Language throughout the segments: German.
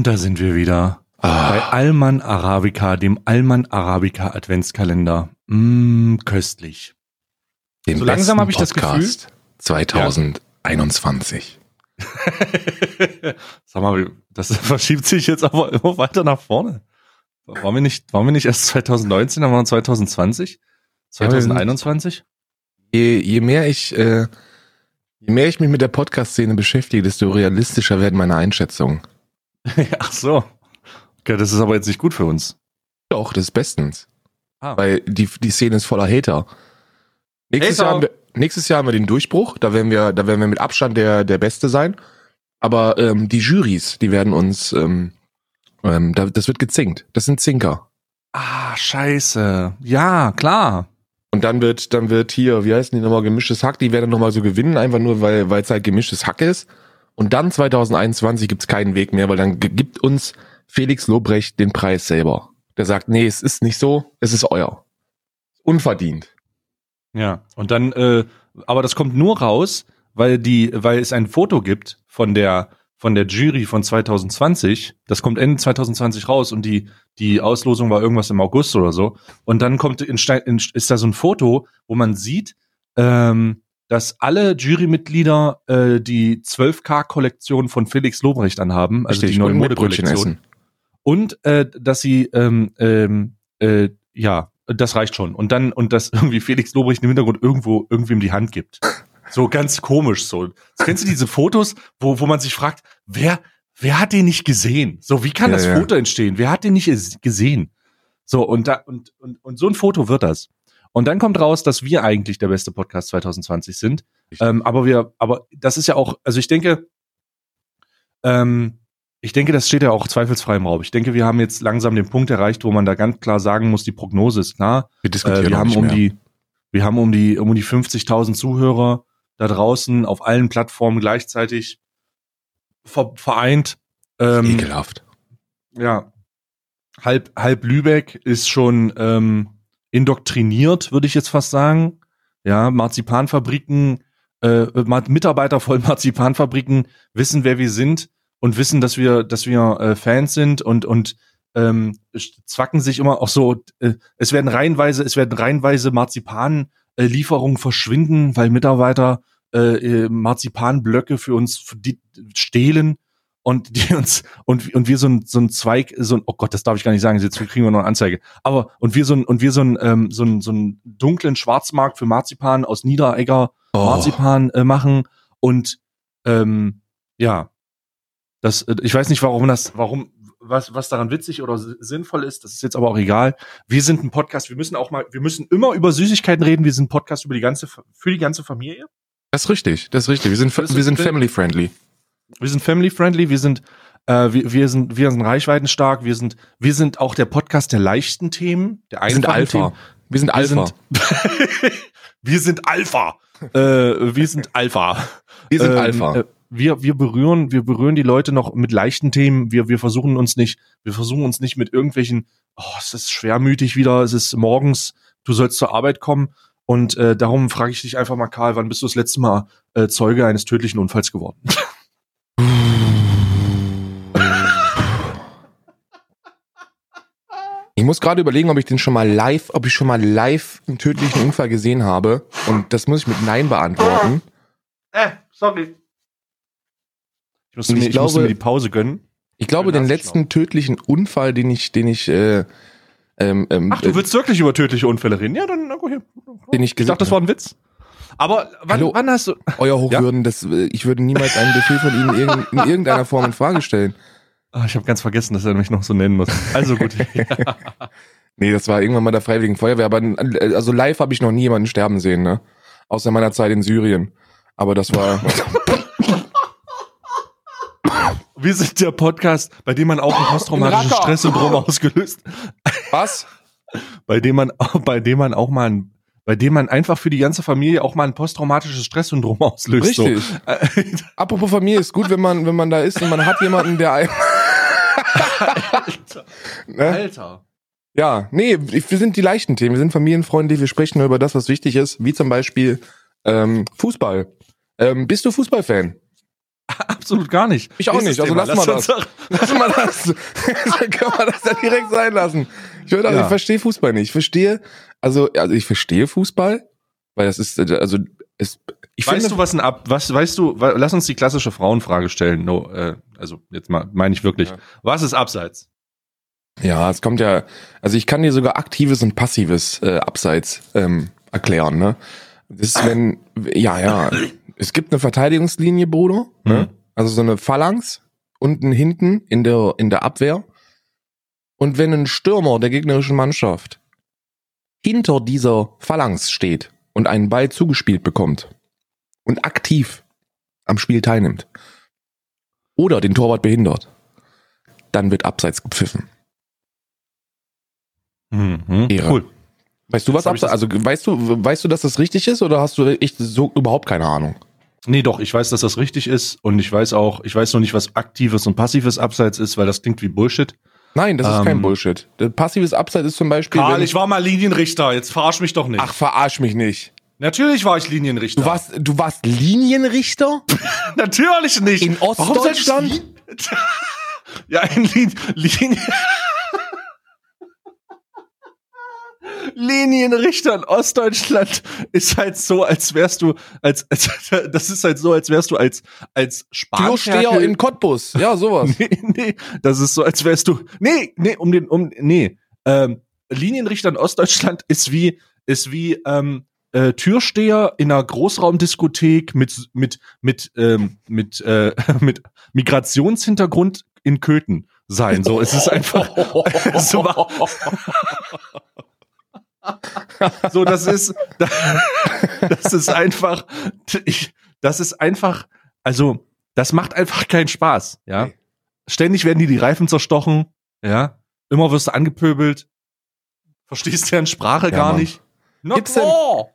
Und da sind wir wieder. Ah. Bei Alman Arabica, dem Alman Arabica Adventskalender. Mm, köstlich. Dem So langsam habe ich das Podcast 2021. Sag mal, das verschiebt sich jetzt aber immer weiter nach vorne. Waren wir nicht, waren wir nicht erst 2019, dann waren wir 2020? Ja, wir sind- 2021? Je, je mehr ich, äh, je mehr ich mich mit der Podcast-Szene beschäftige, desto realistischer werden meine Einschätzungen. Ach so. Okay, das ist aber jetzt nicht gut für uns. Doch, das ist bestens. Ah. Weil die, die Szene ist voller Hater. Nächstes, Hater. Jahr haben wir, nächstes Jahr haben wir den Durchbruch, da werden wir, da werden wir mit Abstand der, der Beste sein. Aber ähm, die Jurys, die werden uns, ähm, ähm, da, das wird gezinkt. Das sind Zinker. Ah, scheiße. Ja, klar. Und dann wird, dann wird hier, wie heißen die nochmal, gemischtes Hack, die werden nochmal so gewinnen, einfach nur, weil weil es halt gemischtes Hack ist. Und dann 2021 gibt's keinen Weg mehr, weil dann gibt uns Felix Lobrecht den Preis selber. Der sagt, nee, es ist nicht so, es ist euer. Unverdient. Ja. Und dann, äh, aber das kommt nur raus, weil die, weil es ein Foto gibt von der, von der Jury von 2020. Das kommt Ende 2020 raus und die, die Auslosung war irgendwas im August oder so. Und dann kommt in, ist da so ein Foto, wo man sieht, ähm, dass alle Jurymitglieder äh, die 12K-Kollektion von Felix Lobrecht anhaben, also die neue Modekollektion. Und äh, dass sie, ähm, ähm, äh, ja, das reicht schon. Und dann, und dass irgendwie Felix Lobrecht im Hintergrund irgendwo irgendwem die Hand gibt. So ganz komisch so. Kennst du diese Fotos, wo, wo man sich fragt, wer, wer hat den nicht gesehen? So, wie kann Ja, das ja. Foto entstehen? Wer hat den nicht es- gesehen? So, und da, und, und, und so ein Foto wird das. Und dann kommt raus, dass wir eigentlich der beste Podcast 2020 sind. Ähm, aber wir, aber das ist ja auch, also ich denke, ähm, ich denke, das steht ja auch zweifelsfrei im Raum. Ich denke, wir haben jetzt langsam den Punkt erreicht, wo man da ganz klar sagen muss, die Prognose ist klar. Wir diskutieren Äh, wir haben um mehr. die, wir haben um die, um die 50.000 Zuhörer da draußen auf allen Plattformen gleichzeitig ver vereint. Ähm, Ekelhaft. ja, halb, halb Lübeck ist schon ähm, indoktriniert, würde ich jetzt fast sagen. Ja, Marzipanfabriken, äh, Ma- Mitarbeiter von Marzipanfabriken wissen, wer wir sind und wissen, dass wir, dass wir äh, Fans sind und und ähm, zwacken sich immer auch so. Äh, es werden reihenweise, es werden reihenweise Marzipanlieferungen äh, Lieferungen verschwinden, weil Mitarbeiter äh, äh, Marzipanblöcke für uns stehlen und die uns und und wir so ein so ein Zweig so ein oh Gott das darf ich gar nicht sagen jetzt kriegen wir noch eine Anzeige aber und wir so ein und wir so ein ähm, so ein so ein dunklen Schwarzmarkt für Marzipan aus Niederegger Oh. Marzipan äh, machen und ähm, ja das äh, ich weiß nicht warum das warum was was daran witzig oder si- sinnvoll ist das ist jetzt aber auch egal wir sind ein Podcast wir müssen auch mal wir müssen immer über Süßigkeiten reden wir sind ein Podcast über die ganze für die ganze Familie Das ist richtig, das ist richtig. Wir sind, wir sind family friendly. Wir sind family friendly, wir sind äh, wir, wir sind wir sind reichweitenstark, wir sind wir sind auch der Podcast der leichten Themen, der Wir sind einfachen Alpha. Themen. Wir sind Alpha. wir sind Alpha. äh, wir sind Alpha. Wir sind Ähm, Alpha. Äh, wir, wir berühren, wir berühren die Leute noch mit leichten Themen. Wir, wir versuchen uns nicht, wir versuchen uns nicht mit irgendwelchen, oh, es ist schwermütig wieder, es ist morgens, du sollst zur Arbeit kommen. Und äh, darum frage ich dich einfach mal, Karl, wann bist du das letzte Mal äh, Zeuge eines tödlichen Unfalls geworden? Ich muss gerade überlegen, ob ich den schon mal live, ob ich schon mal live einen tödlichen Unfall gesehen habe. Und das muss ich mit Nein beantworten. Äh, sorry. Ich musste, Und mir, ich musste mir die Pause gönnen. Ich glaube, den letzten tödlichen Unfall, den ich, den ich, äh, ähm, ähm, Ach, du äh, willst wirklich über tödliche Unfälle reden? Ja, dann na, go hier. Den ich ich dachte, das war ein Witz. Aber wann, Hallo? wann hast du. euer Hochwürden, das, äh, ich würde niemals einen Befehl von Ihnen in irgendeiner Form in Frage stellen. Ah, ich habe ganz vergessen, dass er mich noch so nennen muss. Also gut. Nee, das war irgendwann mal der Freiwilligen Feuerwehr, aber also live habe ich noch nie jemanden sterben sehen, ne? Außer meiner Zeit in Syrien. Aber das war. Wir sind der Podcast, bei dem man auch ein posttraumatisches Racker. Stresssyndrom ausgelöst, Was? bei dem man, bei dem man auch mal ein, bei dem man einfach für die ganze Familie auch mal ein posttraumatisches Stresssyndrom auslöst. Richtig. So. Apropos Familie, ist gut, wenn man, wenn man da ist und man hat jemanden, der einem. ne? Alter. Ja, nee, wir sind die leichten Themen. Wir sind familienfreundlich, wir sprechen nur über das, was wichtig ist, wie zum Beispiel ähm, Fußball. Ähm, bist du Fußballfan? Absolut gar nicht. Ich auch Nächstes nicht, also Thema. lass mal das. Lass mal das. Dann können wir das ja direkt sein lassen. Ich würde, also Ja. ich verstehe Fußball nicht. Ich verstehe, also, also ich verstehe Fußball, weil das ist, also, es, ich Weißt finde, du, was ein Ab, was, weißt du, lass uns die klassische Frauenfrage stellen. No, äh, also, jetzt mal, meine ich wirklich. Ja. Was ist Abseits? ja, es kommt ja, also ich kann dir sogar aktives und passives äh, Abseits ähm, erklären, ne? Das ist, wenn, ja, ja, es gibt eine Verteidigungslinie, Bruder, ne? Mhm. Also so eine Phalanx unten hinten in der, in der Abwehr. Und wenn ein Stürmer der gegnerischen Mannschaft hinter dieser Phalanx steht und einen Ball zugespielt bekommt und aktiv am Spiel teilnimmt oder den Torwart behindert, dann wird Abseits gepfiffen. Mhm. Ehre. Cool. Weißt du was Abseits? Also weißt du, weißt du, dass das richtig ist oder hast du echt so überhaupt keine Ahnung? Nee, doch, ich weiß, dass das richtig ist und ich weiß auch, ich weiß noch nicht, was aktives und passives Abseits ist, weil das klingt wie Bullshit. Nein, das ist Ähm, kein Bullshit. Passives Abseits ist zum Beispiel. Karl, ich war mal Linienrichter, jetzt verarsch mich doch nicht. Ach, verarsch mich nicht. Natürlich war ich Linienrichter. Du warst, du warst Linienrichter? Natürlich nicht. In Ostdeutschland? Ja, in Lin Linien. Linienrichter in Ostdeutschland ist halt so, als wärst du, als, als das ist halt so, als wärst du als, als Türsteher Spanferkel. in Cottbus. Ja, sowas. Nee, nee, das ist so, als wärst du. Nee, nee, um den, um, nee. Ähm, Linienrichter in Ostdeutschland ist wie, ist wie ähm, äh, Türsteher in einer Großraumdiskothek mit, mit, mit, ähm, mit, äh, mit Migrationshintergrund in Köthen sein. So, es ist einfach. es war, so, das ist, das ist einfach, ich, das ist einfach, also, das macht einfach keinen Spaß, ja. Nee. Ständig werden dir die Reifen zerstochen, ja. Immer wirst du angepöbelt. Verstehst deren Sprache Ja, gar Mann. nicht. Na Gibt's denn- klar.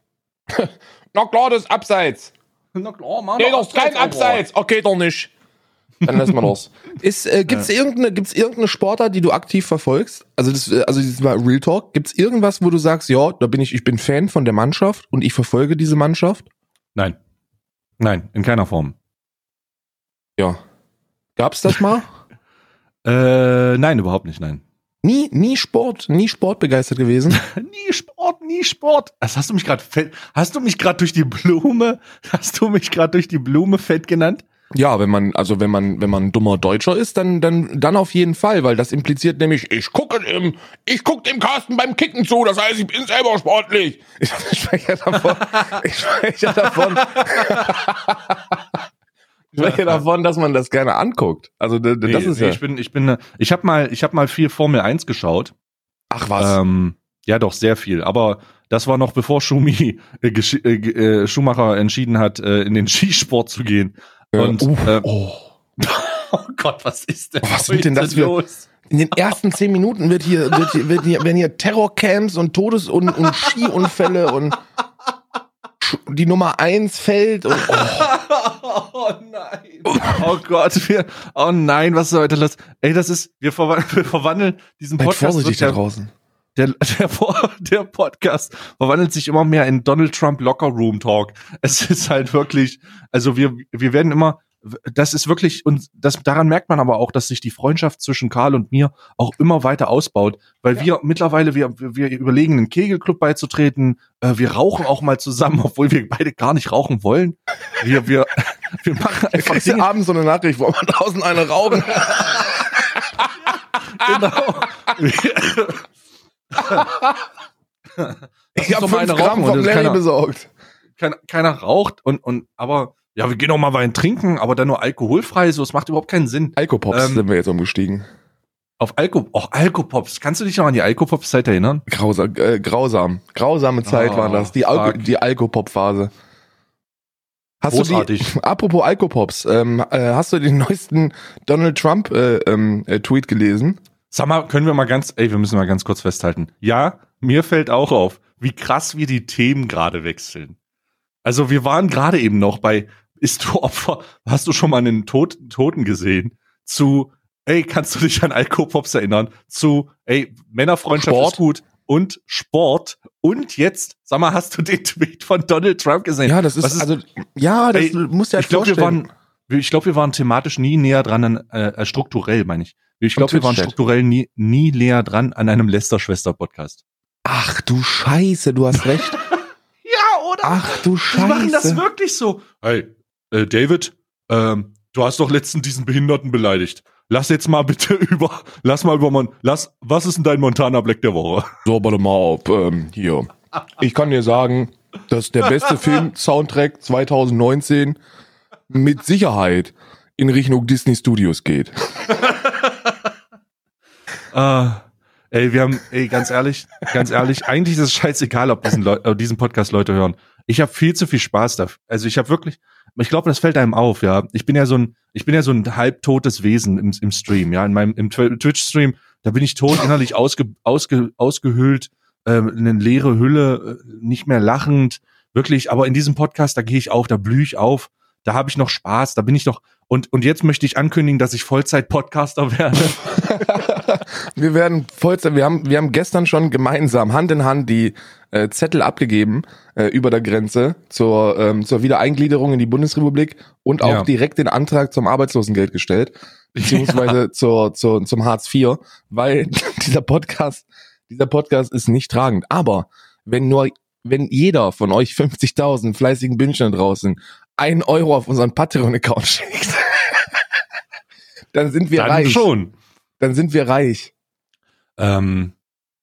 Na klar, das ist Abseits. Na klar, Mann. Nee, das ist kein Abseits. Okay, doch nicht. Dann lassen wir das. Ist, äh, gibt's irgendeine, gibt's irgendeine Sportart, die du aktiv verfolgst? Also das, äh, also dieses mal Real Talk. Gibt's irgendwas, wo du sagst, ja, da bin ich, ich bin Fan von der Mannschaft und ich verfolge diese Mannschaft? Nein. Nein, in keiner Form. Ja. Gab's das mal? Äh, nein, überhaupt nicht, nein. nie, nie Sport, nie sportbegeistert gewesen? Nie Sport, nie Sport. Das hast du mich gerade hast du mich gerade durch die Blume, hast du mich gerade durch die Blume fett genannt? Ja, wenn man, also wenn man, wenn man ein dummer Deutscher ist, dann, dann, dann auf jeden Fall, weil das impliziert nämlich, ich gucke dem, ich gucke dem Carsten beim Kicken zu, das heißt, ich bin selber sportlich. Ich spreche ja davon, ich spreche davon, ich spreche davon, dass man das gerne anguckt. Also, das Nee, ist nee, ja, ich bin ich bin ich habe mal ich habe mal viel Formel 1 geschaut. ach was. Ähm, ja, doch sehr viel, aber das war noch bevor Schumi äh, äh, äh, Schumacher entschieden hat, äh, in den Skisport zu gehen. Und uh, äh, oh. oh Gott, was ist denn, Was sind denn das für- los? In den ersten zehn Minuten wird hier, wird hier, wird hier, werden hier Terrorcamps und Todes- und, und Skiunfälle und die Nummer eins fällt und oh. Oh nein. Oh Gott, wir, oh nein, was ist heute los? Ey, das ist, wir, verwa wir verwandeln diesen Seid Podcast. vorsichtig wird da draußen. Der, der, der, Podcast verwandelt sich immer mehr in Donald Trump Locker Room Talk. Es ist halt wirklich, also wir, wir werden immer, das ist wirklich, und das, daran merkt man aber auch, dass sich die Freundschaft zwischen Karl und mir auch immer weiter ausbaut, weil wir mittlerweile, wir, wir überlegen, einen Kegelclub beizutreten, äh, wir rauchen auch mal zusammen, obwohl wir beide gar nicht rauchen wollen. Wir, wir, wir machen einfach ja Dinge, abends so eine Nachricht, wo man draußen eine rauchen. genau. Ich habe fünf Gramm vom Larry keiner- besorgt. keiner, keiner raucht und, und aber ja, wir gehen auch mal Wein trinken, aber dann nur alkoholfrei, so es macht überhaupt keinen Sinn. Alkopops Ähm, sind wir jetzt umgestiegen. Auf Alko, auch Alkopops. Kannst du dich noch an die Alkopops-Zeit erinnern? Grausa äh, grausam. Grausame Zeit Oh, war das. Die, Alko die Alkopop-Phase. Hast Großartig. du die, apropos Alkopops, ähm, äh, hast du den neuesten Donald Trump äh, ähm, äh, Tweet gelesen? Sag mal, können wir mal ganz, ey, wir müssen mal ganz kurz festhalten. Ja, mir fällt auch auf, wie krass wir die Themen gerade wechseln. Also wir waren gerade eben noch bei, ist du Opfer, hast du schon mal einen Tod, Toten gesehen? Zu, ey, kannst du dich an Alkopops erinnern? Zu, ey, Männerfreundschaft Sport. ist gut und Sport. Und jetzt, sag mal, hast du den Tweet von Donald Trump gesehen? Ja, das ist, ist- also, ja, das Ey, muss ja ich glaube, wir waren, ich glaube, wir waren thematisch nie näher dran, an, äh, äh, strukturell meine ich. Ich glaube, wir waren strukturell nie, nie näher dran an einem Lester-Schwester-Podcast. Ach du Scheiße, du hast recht. Ja, oder? Ach du Die Scheiße. machen das wirklich so. Hey, äh, David, ähm, du hast doch letztens diesen Behinderten beleidigt. Lass jetzt mal bitte über, lass mal über, Mon lass, was ist denn dein Montana Black der Woche? So, warte mal auf, ähm, hier. Ich kann dir sagen, dass der beste Film-Soundtrack 2019 mit Sicherheit in Richtung Disney Studios geht. Äh, ey, wir haben, ey, ganz ehrlich, ganz ehrlich, eigentlich ist es scheißegal, ob diesen, Leu diesen Podcast Leute hören. Ich habe viel zu viel Spaß da. Also ich habe wirklich, ich glaube, das fällt einem auf, ja. Ich bin ja so ein, ich bin ja so ein halbtotes Wesen im, im Stream, ja. In meinem im Twi- Twitch-Stream, da bin ich tot innerlich ausge, ausge, ausgehöhlt, ähm, eine leere Hülle, äh, nicht mehr lachend, wirklich. Aber in diesem Podcast, da gehe ich auf, da blühe ich auf, da habe ich noch Spaß, da bin ich noch. Und und jetzt möchte ich ankündigen, dass ich Vollzeit-Podcaster werde. Wir werden Vollzeit, wir haben, wir haben gestern schon gemeinsam Hand in Hand die äh, Zettel abgegeben äh, über der Grenze zur, ähm, zur Wiedereingliederung in die Bundesrepublik und auch Ja. direkt den Antrag zum Arbeitslosengeld gestellt, beziehungsweise zur, zur, zum Hartz IV, weil dieser Podcast, dieser Podcast ist nicht tragend. Aber wenn nur, wenn jeder von euch 50.000 fleißigen Bündchen draußen ein Euro auf unseren Patreon-Account schickt, dann sind wir Dann reich. schon. Dann sind wir reich. Ähm,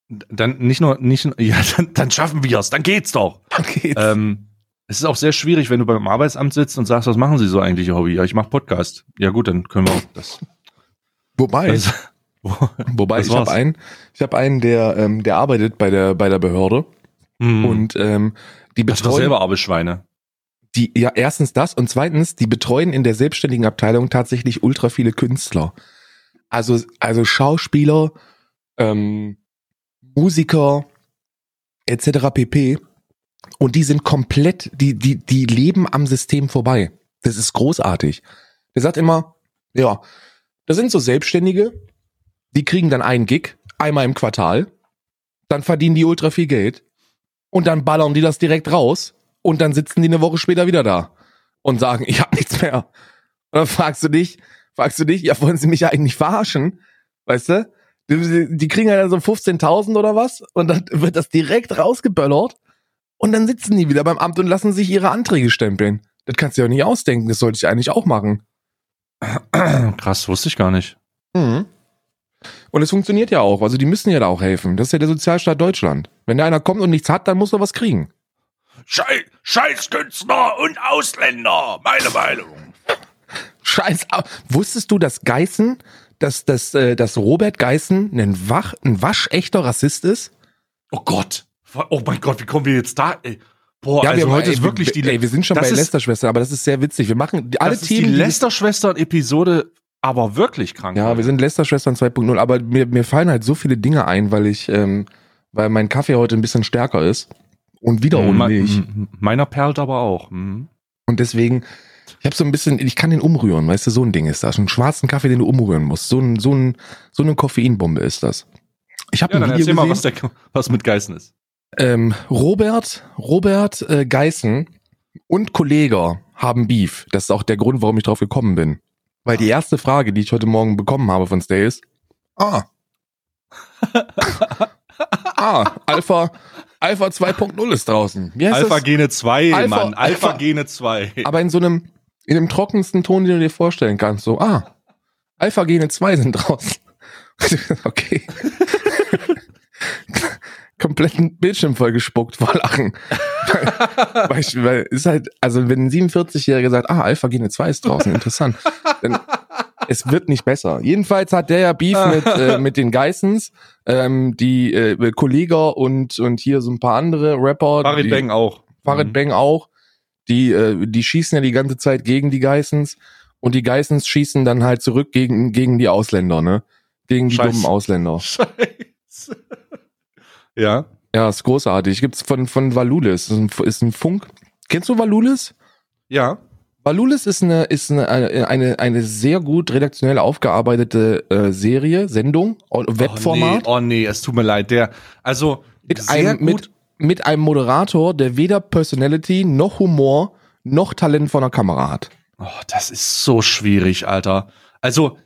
dann nicht nur, nicht, ja, dann, dann schaffen wir es, dann geht's doch. Dann geht's. Ähm, es ist auch sehr schwierig, wenn du beim Arbeitsamt sitzt und sagst, was machen Sie so eigentlich, Ihr Hobby? Ja, ich mache Podcast. Ja gut, dann können wir auch das. Wobei, das wobei das ich habe einen, ich habe einen, der, ähm, der arbeitet bei der bei der Behörde Mhm. und ähm, die das betreuen selber Arbeitsschweine. Die ja erstens das und zweitens die betreuen in der selbstständigen Abteilung tatsächlich ultra viele Künstler. Also also Schauspieler, ähm, Musiker etc. pp. Und die sind komplett, die die die leben am System vorbei. Das ist großartig. Der sagt immer, ja, das sind so Selbstständige, die kriegen dann einen Gig einmal im Quartal, dann verdienen die ultra viel Geld und dann ballern die das direkt raus und dann sitzen die eine Woche später wieder da und sagen, ich habe nichts mehr. Und dann fragst du dich, fragst du dich, ja, wollen sie mich eigentlich verarschen? Weißt du? Die, die kriegen ja dann so 15.000 oder was und dann wird das direkt rausgeböllert und dann sitzen die wieder beim Amt und lassen sich ihre Anträge stempeln. Das kannst du ja nicht ausdenken, das sollte ich eigentlich auch machen. Krass, wusste ich gar nicht. Mhm. Und es funktioniert ja auch, also die müssen ja da auch helfen. Das ist ja der Sozialstaat Deutschland. Wenn da einer kommt und nichts hat, dann muss er was kriegen. Schei Scheißkünstler und Ausländer, meine Meinung. Scheiß. Wusstest du, dass Geißen, dass, dass, äh, dass Robert Geißen ein, Wach, ein waschechter Rassist ist? Oh Gott. Oh mein Gott, wie kommen wir jetzt da? Ey. Boah, wir also haben- heute ey, ist wirklich die Ey, wir sind schon bei Lester-Schwestern, aber das ist sehr witzig. Wir machen alle das ist die Themen. Lester-Schwestern-Episode, aber wirklich krank. ja, wir sind Lester-Schwestern 2.0, aber mir, mir fallen halt so viele Dinge ein, weil ich, ähm, weil mein Kaffee heute ein bisschen stärker ist. Und wieder ohne Me- Milch. Meiner perlt aber auch. Mhm. Und deswegen, ich habe so ein bisschen, ich kann den umrühren, weißt du, so ein Ding ist das. Einen schwarzen Kaffee, den du umrühren musst. So, ein, so, ein, so eine Koffeinbombe ist das. Ich habe Ja, ein dann Video erzähl mal, gesehen. was, der, was mit Geißen ist. Ähm, Robert, Robert äh, Geißen und Kollege haben Beef. Das ist auch der Grund, warum ich drauf gekommen bin. Weil die erste Frage, die ich heute Morgen bekommen habe von Stay ist, ah, ah, Alpha, Alpha 2.0 ist draußen. Wie heißt Alpha das? Gene 2, Alpha- Mann. Alpha, Alpha- Gene 2. Aber in so einem, in dem trockensten Ton, den du dir vorstellen kannst. So, ah, Alpha Gene 2 sind draußen. okay. Kompletten Bildschirm voll gespuckt vor Lachen. weil, weil, ich, weil ist halt, also wenn ein 47-Jähriger sagt, ah, Alpha Gene 2 ist draußen, interessant. Dann, es wird nicht besser. Jedenfalls hat der ja Beef mit, äh, mit den Geissens, ähm, die äh, Kollega und, und hier so ein paar andere Rapper. Farid die, Bang auch. Farid Mhm. Bang auch. Die, äh, die schießen ja die ganze Zeit gegen die Geissens und die Geissens schießen dann halt zurück gegen, gegen die Ausländer, ne? Gegen die Scheiße. dummen Ausländer. Scheiße. Ja. Ja, ist großartig. Gibt's von, von Valulis. Ist ein, ist ein Funk. Kennst du Valulis? Ja. Valulis ist eine, ist eine, eine, eine, sehr gut redaktionell aufgearbeitete äh, Serie, Sendung, Webformat. Oh nee, oh nee, es tut mir leid. Der, also, mit, sehr einem, gut. mit, mit einem Moderator, der weder Personality noch Humor noch Talent vor der Kamera hat. Oh, das ist so schwierig, Alter. Also,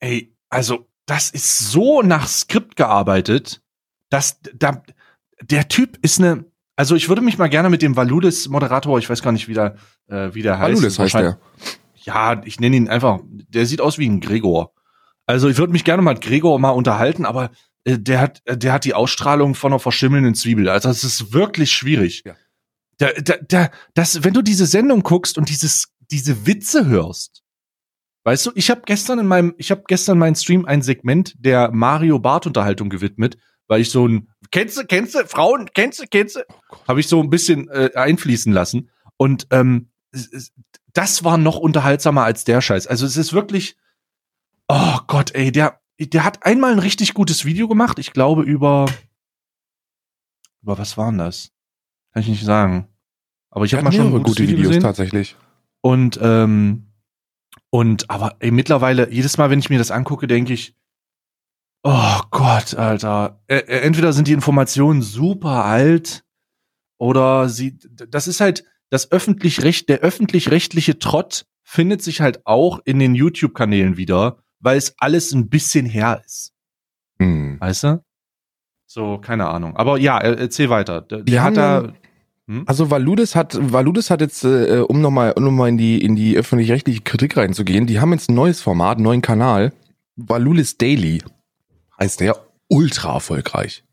ey, also, das ist so nach Skript gearbeitet, dass da, der Typ ist eine, also ich würde mich mal gerne mit dem Valulis Moderator, ich weiß gar nicht, wie der, äh, wie der heißt. Valulis heißt der. Ja, ich nenne ihn einfach, der sieht aus wie ein Gregor. Also ich würde mich gerne mal mit Gregor mal unterhalten, aber äh, der hat, äh, der hat die Ausstrahlung von einer verschimmelnden Zwiebel. Also es ist wirklich schwierig. Ja. Da, da, da, das, wenn du diese Sendung guckst und dieses, diese Witze hörst, weißt du, ich habe gestern in meinem, ich habe gestern in meinem Stream ein Segment der Mario Bart Unterhaltung gewidmet, weil ich so ein, kennst du, kennst du, Frauen, kennst du, kennst du, habe ich so ein bisschen äh, einfließen lassen und ähm, das war noch unterhaltsamer als der Scheiß. Also es ist wirklich, oh Gott, ey, der, der hat einmal ein richtig gutes Video gemacht. Ich glaube über, über was war denn das? Kann ich nicht sagen. Aber ich habe mal schon ein mehrere gutes gute Video Videos gesehen. tatsächlich. Und ähm, und aber ey, mittlerweile jedes Mal, wenn ich mir das angucke, denke ich, oh Gott, Alter. Äh, äh, entweder sind die Informationen super alt oder sie. Das ist halt das öffentlich recht der öffentlich-rechtliche Trott findet sich halt auch in den YouTube-Kanälen wieder, weil es alles ein bisschen her ist. Hm. Weißt du? So, keine Ahnung. Aber ja, er- erzähl weiter. Der, Die hat da. Hm? Also Valudes hat, Valudes hat jetzt, äh, um nochmal um noch mal in die, in die öffentlich-rechtliche Kritik reinzugehen, die haben jetzt ein neues Format, einen neuen Kanal. Valudes Daily heißt der ultra erfolgreich.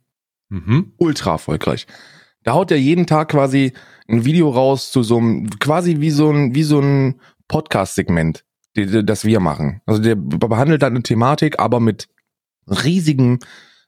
Mhm. Ultra erfolgreich. Da haut er jeden Tag quasi ein Video raus zu so einem, quasi wie so ein, wie so ein Podcast-Segment, das wir machen. Also der behandelt dann eine Thematik, aber mit riesigem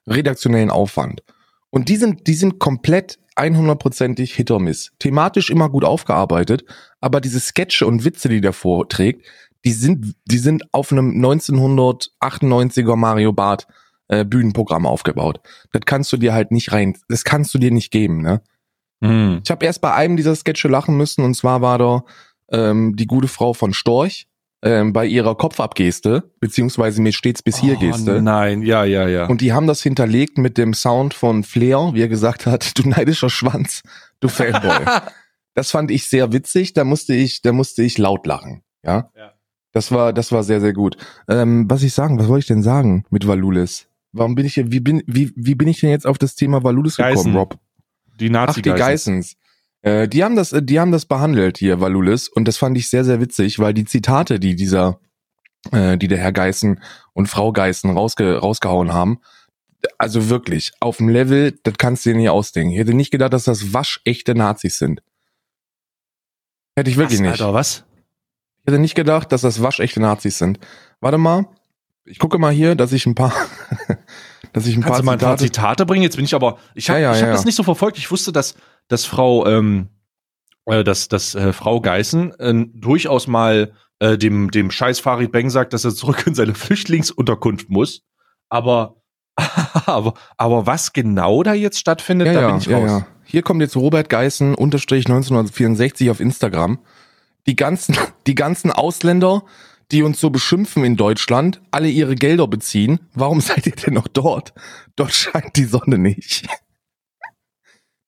redaktionellen Aufwand. Und die sind, die sind komplett 100%ig Hit or Miss. Thematisch immer gut aufgearbeitet, aber diese Sketche und Witze, die der vorträgt, die sind, die sind auf einem 1998er Mario Bart äh, Bühnenprogramm aufgebaut. Das kannst du dir halt nicht rein, das kannst du dir nicht geben, ne? Mhm. Ich habe erst bei einem dieser Sketche lachen müssen und zwar war da ähm, die gute Frau von Storch ähm, bei ihrer Kopfabgeste, beziehungsweise mir stets bis hier Oh, Geste. Nein, ja, ja, ja. Und die haben das hinterlegt mit dem Sound von Flair, wie er gesagt hat, du neidischer Schwanz, du Fanboy. das fand ich sehr witzig, da musste ich, da musste ich laut lachen, ja. Ja. Das war, das war sehr, sehr gut. Ähm, was ich sagen, was wollte ich denn sagen mit Valulis? Warum bin ich hier, wie bin, wie, wie bin ich denn jetzt auf das Thema Valulis gekommen. Rob? die Ach, nazi die Geissens. Äh, die haben das, äh, die haben das behandelt hier, Valulis, und das fand ich sehr, sehr witzig, weil die Zitate, die dieser, äh, die der Herr Geißen und Frau Geißen rausge rausgehauen haben, also wirklich, auf dem Level, das kannst du dir nicht ausdenken. Ich hätte nicht gedacht, dass das waschechte Nazis sind. Hätte ich wirklich was, nicht. Alter, was? Ich hätte nicht gedacht, dass das waschechte Nazis sind. Warte mal, ich gucke mal hier, dass ich ein paar, dass ich ein Kannst paar du mal ein paar Zitate bringen? Jetzt bin ich aber, ich habe Ja, ja, ich hab ja, das nicht so verfolgt. Ich wusste, dass, dass Frau, ähm, äh, dass, dass äh, Frau Geißen äh, durchaus mal äh, dem, dem scheiß Farid Beng sagt, dass er zurück in seine Flüchtlingsunterkunft muss. Aber, aber, aber was genau da jetzt stattfindet, da bin ich ja, raus. ja. Hier kommt jetzt Robert Geißen, unterstrich 1964 auf Instagram. Die ganzen, die ganzen Ausländer, die uns so beschimpfen in Deutschland, alle ihre Gelder beziehen. Warum seid ihr denn noch dort? Dort scheint die Sonne nicht.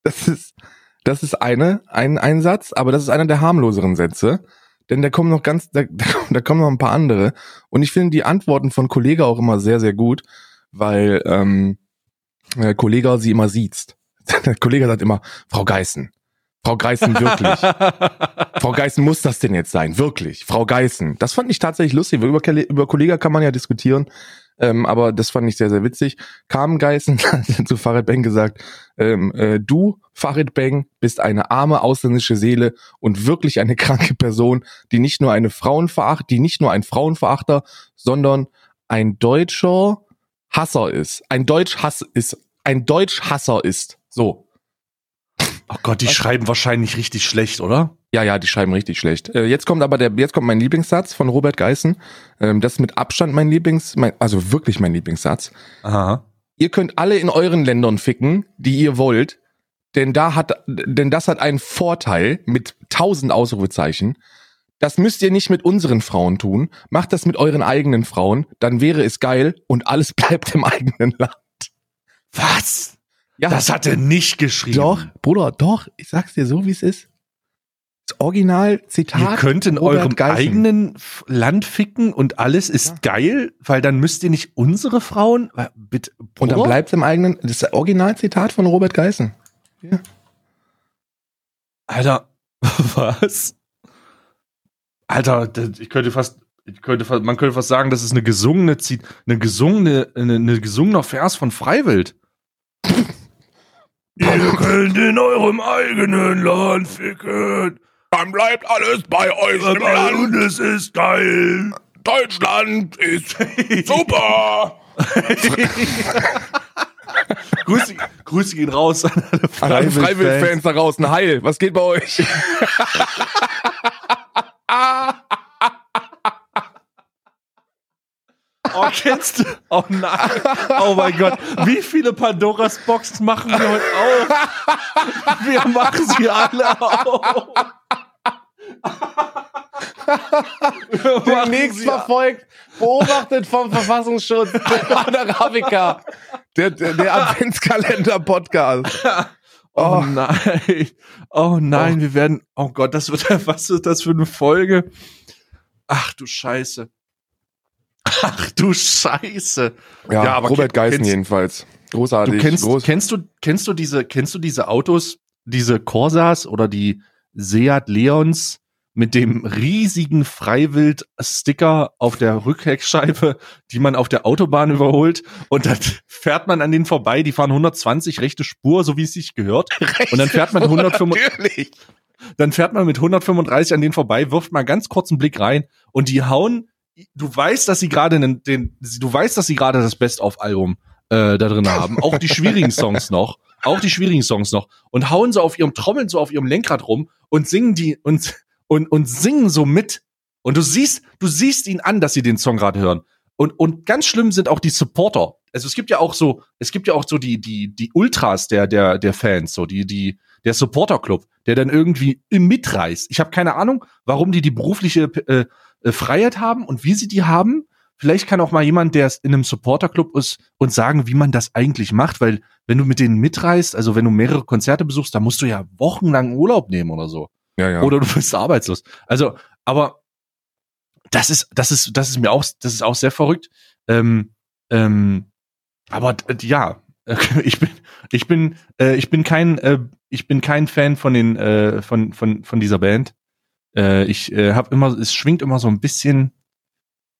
Das ist, das ist eine, ein Einsatz, aber das ist einer der harmloseren Sätze. Denn da kommen noch ganz, da, da kommen noch ein paar andere. Und ich finde die Antworten von Kollege auch immer sehr, sehr gut, weil ähm, äh, Kollege sie immer sieht. Der Kollege sagt immer, Frau Geißen. Frau Geißen, wirklich. Frau Geißen muss das denn jetzt sein? Wirklich. Frau Geißen. Das fand ich tatsächlich lustig. Über, über Kollege kann man ja diskutieren. Ähm, aber das fand ich sehr, sehr witzig. Kam Geißen hat zu Farid Beng gesagt, ähm, äh, du, Farid Beng, bist eine arme ausländische Seele und wirklich eine kranke Person, die nicht nur eine Frauenveracht, die nicht nur ein Frauenverachter, sondern ein deutscher Hasser ist. Ein Deutsch-Hass ist. Ein Deutsch-Hasser ist. So. Oh Gott, die schreiben wahrscheinlich richtig schlecht, oder? Ja, ja, die schreiben richtig schlecht. Äh, jetzt kommt aber der, jetzt kommt mein Lieblingssatz von Robert Geißen. Ähm, das ist mit Abstand mein Lieblings, mein, also wirklich mein Lieblingssatz. Aha. Ihr könnt alle in euren Ländern ficken, die ihr wollt, denn da hat, denn das hat einen Vorteil mit tausend Ausrufezeichen. Das müsst ihr nicht mit unseren Frauen tun. Macht das mit euren eigenen Frauen, dann wäre es geil und alles bleibt im eigenen Land. Was? Ja, Das hat er nicht geschrieben. Doch, Bruder, doch, ich sag's dir so, wie es ist. Original Zitat. Ihr könnt in Robert eurem Geißen. eigenen Land ficken und alles ist Ja. geil, weil dann müsst ihr nicht unsere Frauen, bitte, Und dann Bruder? bleibt im eigenen, das ist das Originalzitat von Robert Geißen. Alter, was? Alter, das- ich könnte fast, ich könnte fast, man könnte fast sagen, das ist eine gesungene, eine gesungene, eine, eine gesungener Vers von Freiwild. Ihr könnt in eurem eigenen Land ficken. Dann bleibt alles bei euch Und es ist geil. Deutschland ist super. Grüße, Grüße gehen raus an alle An alle Freiwild-Fans. Freiwild-Fans da draußen, heil, was geht bei euch? Oh, kennst du? Oh nein. Oh mein Gott. Wie viele Pandoras Boxen machen wir heute auf? Wir machen sie alle auf. Demnächst verfolgt, beobachtet vom Verfassungsschutz, Arabica, der, der, der Adventskalender-Podcast. Oh nein. Oh nein, wir werden. Oh Gott, das wird. Was ist das für eine Folge? Ach du Scheiße. Ach du Scheiße. Ja, Ja, aber Robert Geißen kennst- jedenfalls. Großartig. Du kennst, groß. kennst du, kennst du diese, kennst du diese Autos, diese Corsas oder die Seat Leons mit dem riesigen Freiwild-Sticker auf der Rückheckscheibe, die man auf der Autobahn überholt und dann fährt man an denen vorbei, die fahren 120 rechte Spur, so wie es sich gehört. Und dann fährt man 135, Natürlich. dann fährt man mit 135 an denen vorbei, wirft mal ganz kurz einen Blick rein und die hauen, du weißt, dass sie gerade den, den, du weißt, dass sie gerade das Best-of-Album äh, da drin haben, auch die schwierigen Songs noch, auch die schwierigen Songs noch und hauen so auf ihrem Trommeln so auf ihrem Lenkrad rum und singen die und und und singen so mit und du siehst, du siehst ihn an, dass sie den Song gerade hören. Und, und ganz schlimm sind auch die Supporter. Also es gibt ja auch so, es gibt ja auch so die, die, die Ultras der, der, der Fans, so die, die, der Supporter-Club, der dann irgendwie mitreißt. Ich habe keine Ahnung, warum die die berufliche äh, äh, Freiheit haben und wie sie die haben. Vielleicht kann auch mal jemand, der in einem Supporter-Club ist, uns sagen, wie man das eigentlich macht, weil wenn du mit denen mitreist, also wenn du mehrere Konzerte besuchst, dann musst du ja wochenlang Urlaub nehmen oder so. Ja, ja. Oder du bist arbeitslos. Also, aber das ist, das ist, das ist mir auch, das ist auch sehr verrückt. Ähm, ähm, aber ja, ich bin, ich bin, äh, ich bin kein, äh, ich bin kein Fan von den, äh, von, von, von dieser Band. Äh, ich äh, habe immer, es schwingt immer so ein bisschen,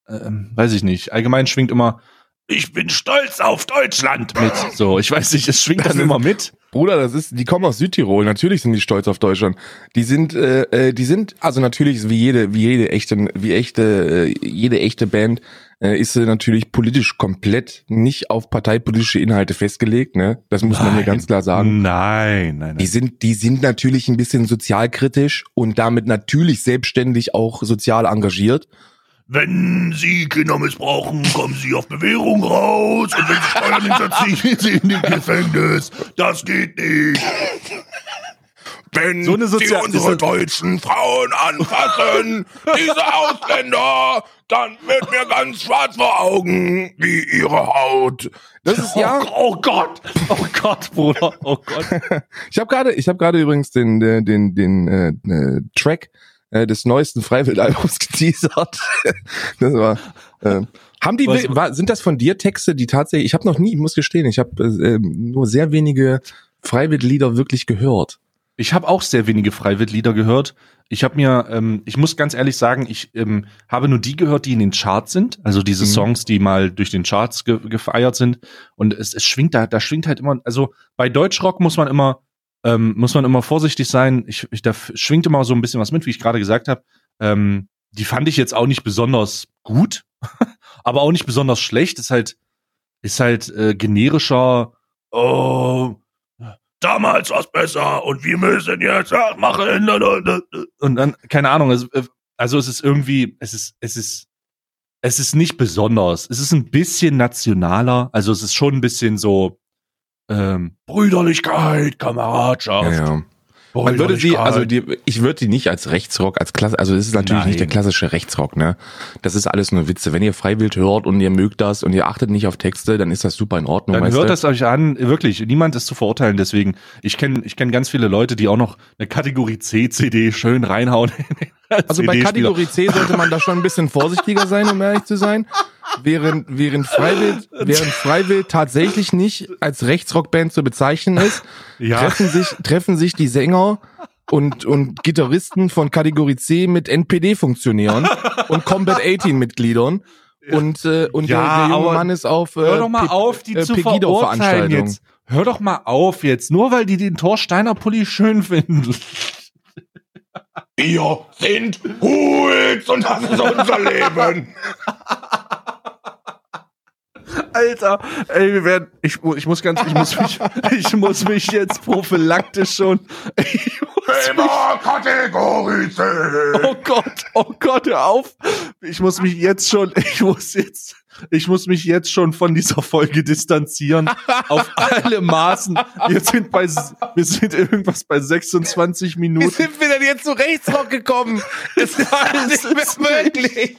ähm, weiß ich nicht. Allgemein schwingt immer, ich bin stolz auf Deutschland mit. So, ich weiß nicht, es schwingt Das dann ist- immer mit. Bruder, das ist, die kommen aus Südtirol. Natürlich sind die stolz auf Deutschland. Die sind, äh, äh, die sind, also natürlich wie jede, wie jede echte, wie echte, äh, jede echte Band äh, ist sie natürlich politisch komplett nicht auf parteipolitische Inhalte festgelegt. Ne, das muss man hier Nein. ganz klar sagen. Nein, nein, Die nein. sind, die sind natürlich ein bisschen sozialkritisch und damit natürlich selbstständig auch sozial engagiert. Wenn Sie Kinder missbrauchen, kommen Sie auf Bewährung raus. Und wenn Sie Steuern hinterziehen, Sie in den Gefängnis. Das geht nicht. Wenn So eine Sie Sozial- unsere ist- deutschen Frauen anfassen, diese Ausländer, dann wird mir ganz schwarz vor Augen, wie Ihre Haut. Das ist ja. Oh, oh Gott, oh Gott, Bruder, oh Gott. Ich habe gerade, ich habe gerade übrigens den den den, den äh, äh, Track äh, des neuesten Freiwild-Albums geteasert. das war. Äh, haben die Was- war, sind das von dir Texte, die tatsächlich? Ich habe noch nie, ich muss gestehen, ich habe äh, nur sehr wenige Freiwild-Lieder wirklich gehört. Ich habe auch sehr wenige Freiwild-Lieder gehört. Ich habe mir, ähm, ich muss ganz ehrlich sagen, ich ähm, habe nur die gehört, die in den Charts sind. Also diese Mhm. Songs, die mal durch den Charts ge gefeiert sind. Und es, es schwingt da, da schwingt halt immer, also bei Deutschrock muss man immer, ähm, muss man immer vorsichtig sein. Ich, ich, da schwingt immer so ein bisschen was mit, wie ich gerade gesagt habe. Ähm, die fand ich jetzt auch nicht besonders gut, aber auch nicht besonders schlecht. Ist halt, ist halt äh, generischer, oh, Damals war's besser und wir müssen jetzt machen. und dann, keine Ahnung, also, also es ist irgendwie, es ist, es ist, es ist nicht besonders. Es ist ein bisschen nationaler, also es ist schon ein bisschen so, ähm, Brüderlichkeit, Kameradschaft. Ja, ja. Boah, Man würde sie, also die, ich würde die nicht als Rechtsrock, als Klasse, also es ist natürlich Nein. nicht der klassische Rechtsrock, ne? Das ist alles nur Witze. Wenn ihr freiwillig hört und ihr mögt das und ihr achtet nicht auf Texte, dann ist das super in Ordnung. Dann hört du? das euch an, wirklich. Niemand ist zu verurteilen. Deswegen, ich kenne ich kenn ganz viele Leute, die auch noch eine Kategorie C CD schön reinhauen. Also bei Kategorie C sollte man da schon ein bisschen vorsichtiger sein, um ehrlich zu sein. Während, während Freiwild, während Freiwild tatsächlich nicht als Rechtsrockband zu bezeichnen ist, Ja. treffen sich, treffen sich die Sänger und, und Gitarristen von Kategorie C mit NPD-Funktionären und Combat 18 Mitgliedern. Und, äh, und Ja, der, der junge Mann ist auf, äh, Hör doch mal Pe- auf, die äh, zu verurteilen jetzt. Hör doch mal auf jetzt. Nur weil die den Thorsteiner Pulli schön finden. Wir sind Hools und das ist unser Leben. Alter, ey, wir werden, ich, ich muss ganz, ich muss mich, ich muss mich jetzt prophylaktisch schon, ich muss mich, oh Gott, oh Gott, hör auf. Ich muss mich jetzt schon, ich muss jetzt, ich muss mich jetzt schon von dieser Folge distanzieren. auf alle Maßen. Wir sind bei, wir sind irgendwas bei 26 Wie Minuten. sind wir denn jetzt zu Rechtsrock gekommen? Das ist alles nicht mehr möglich.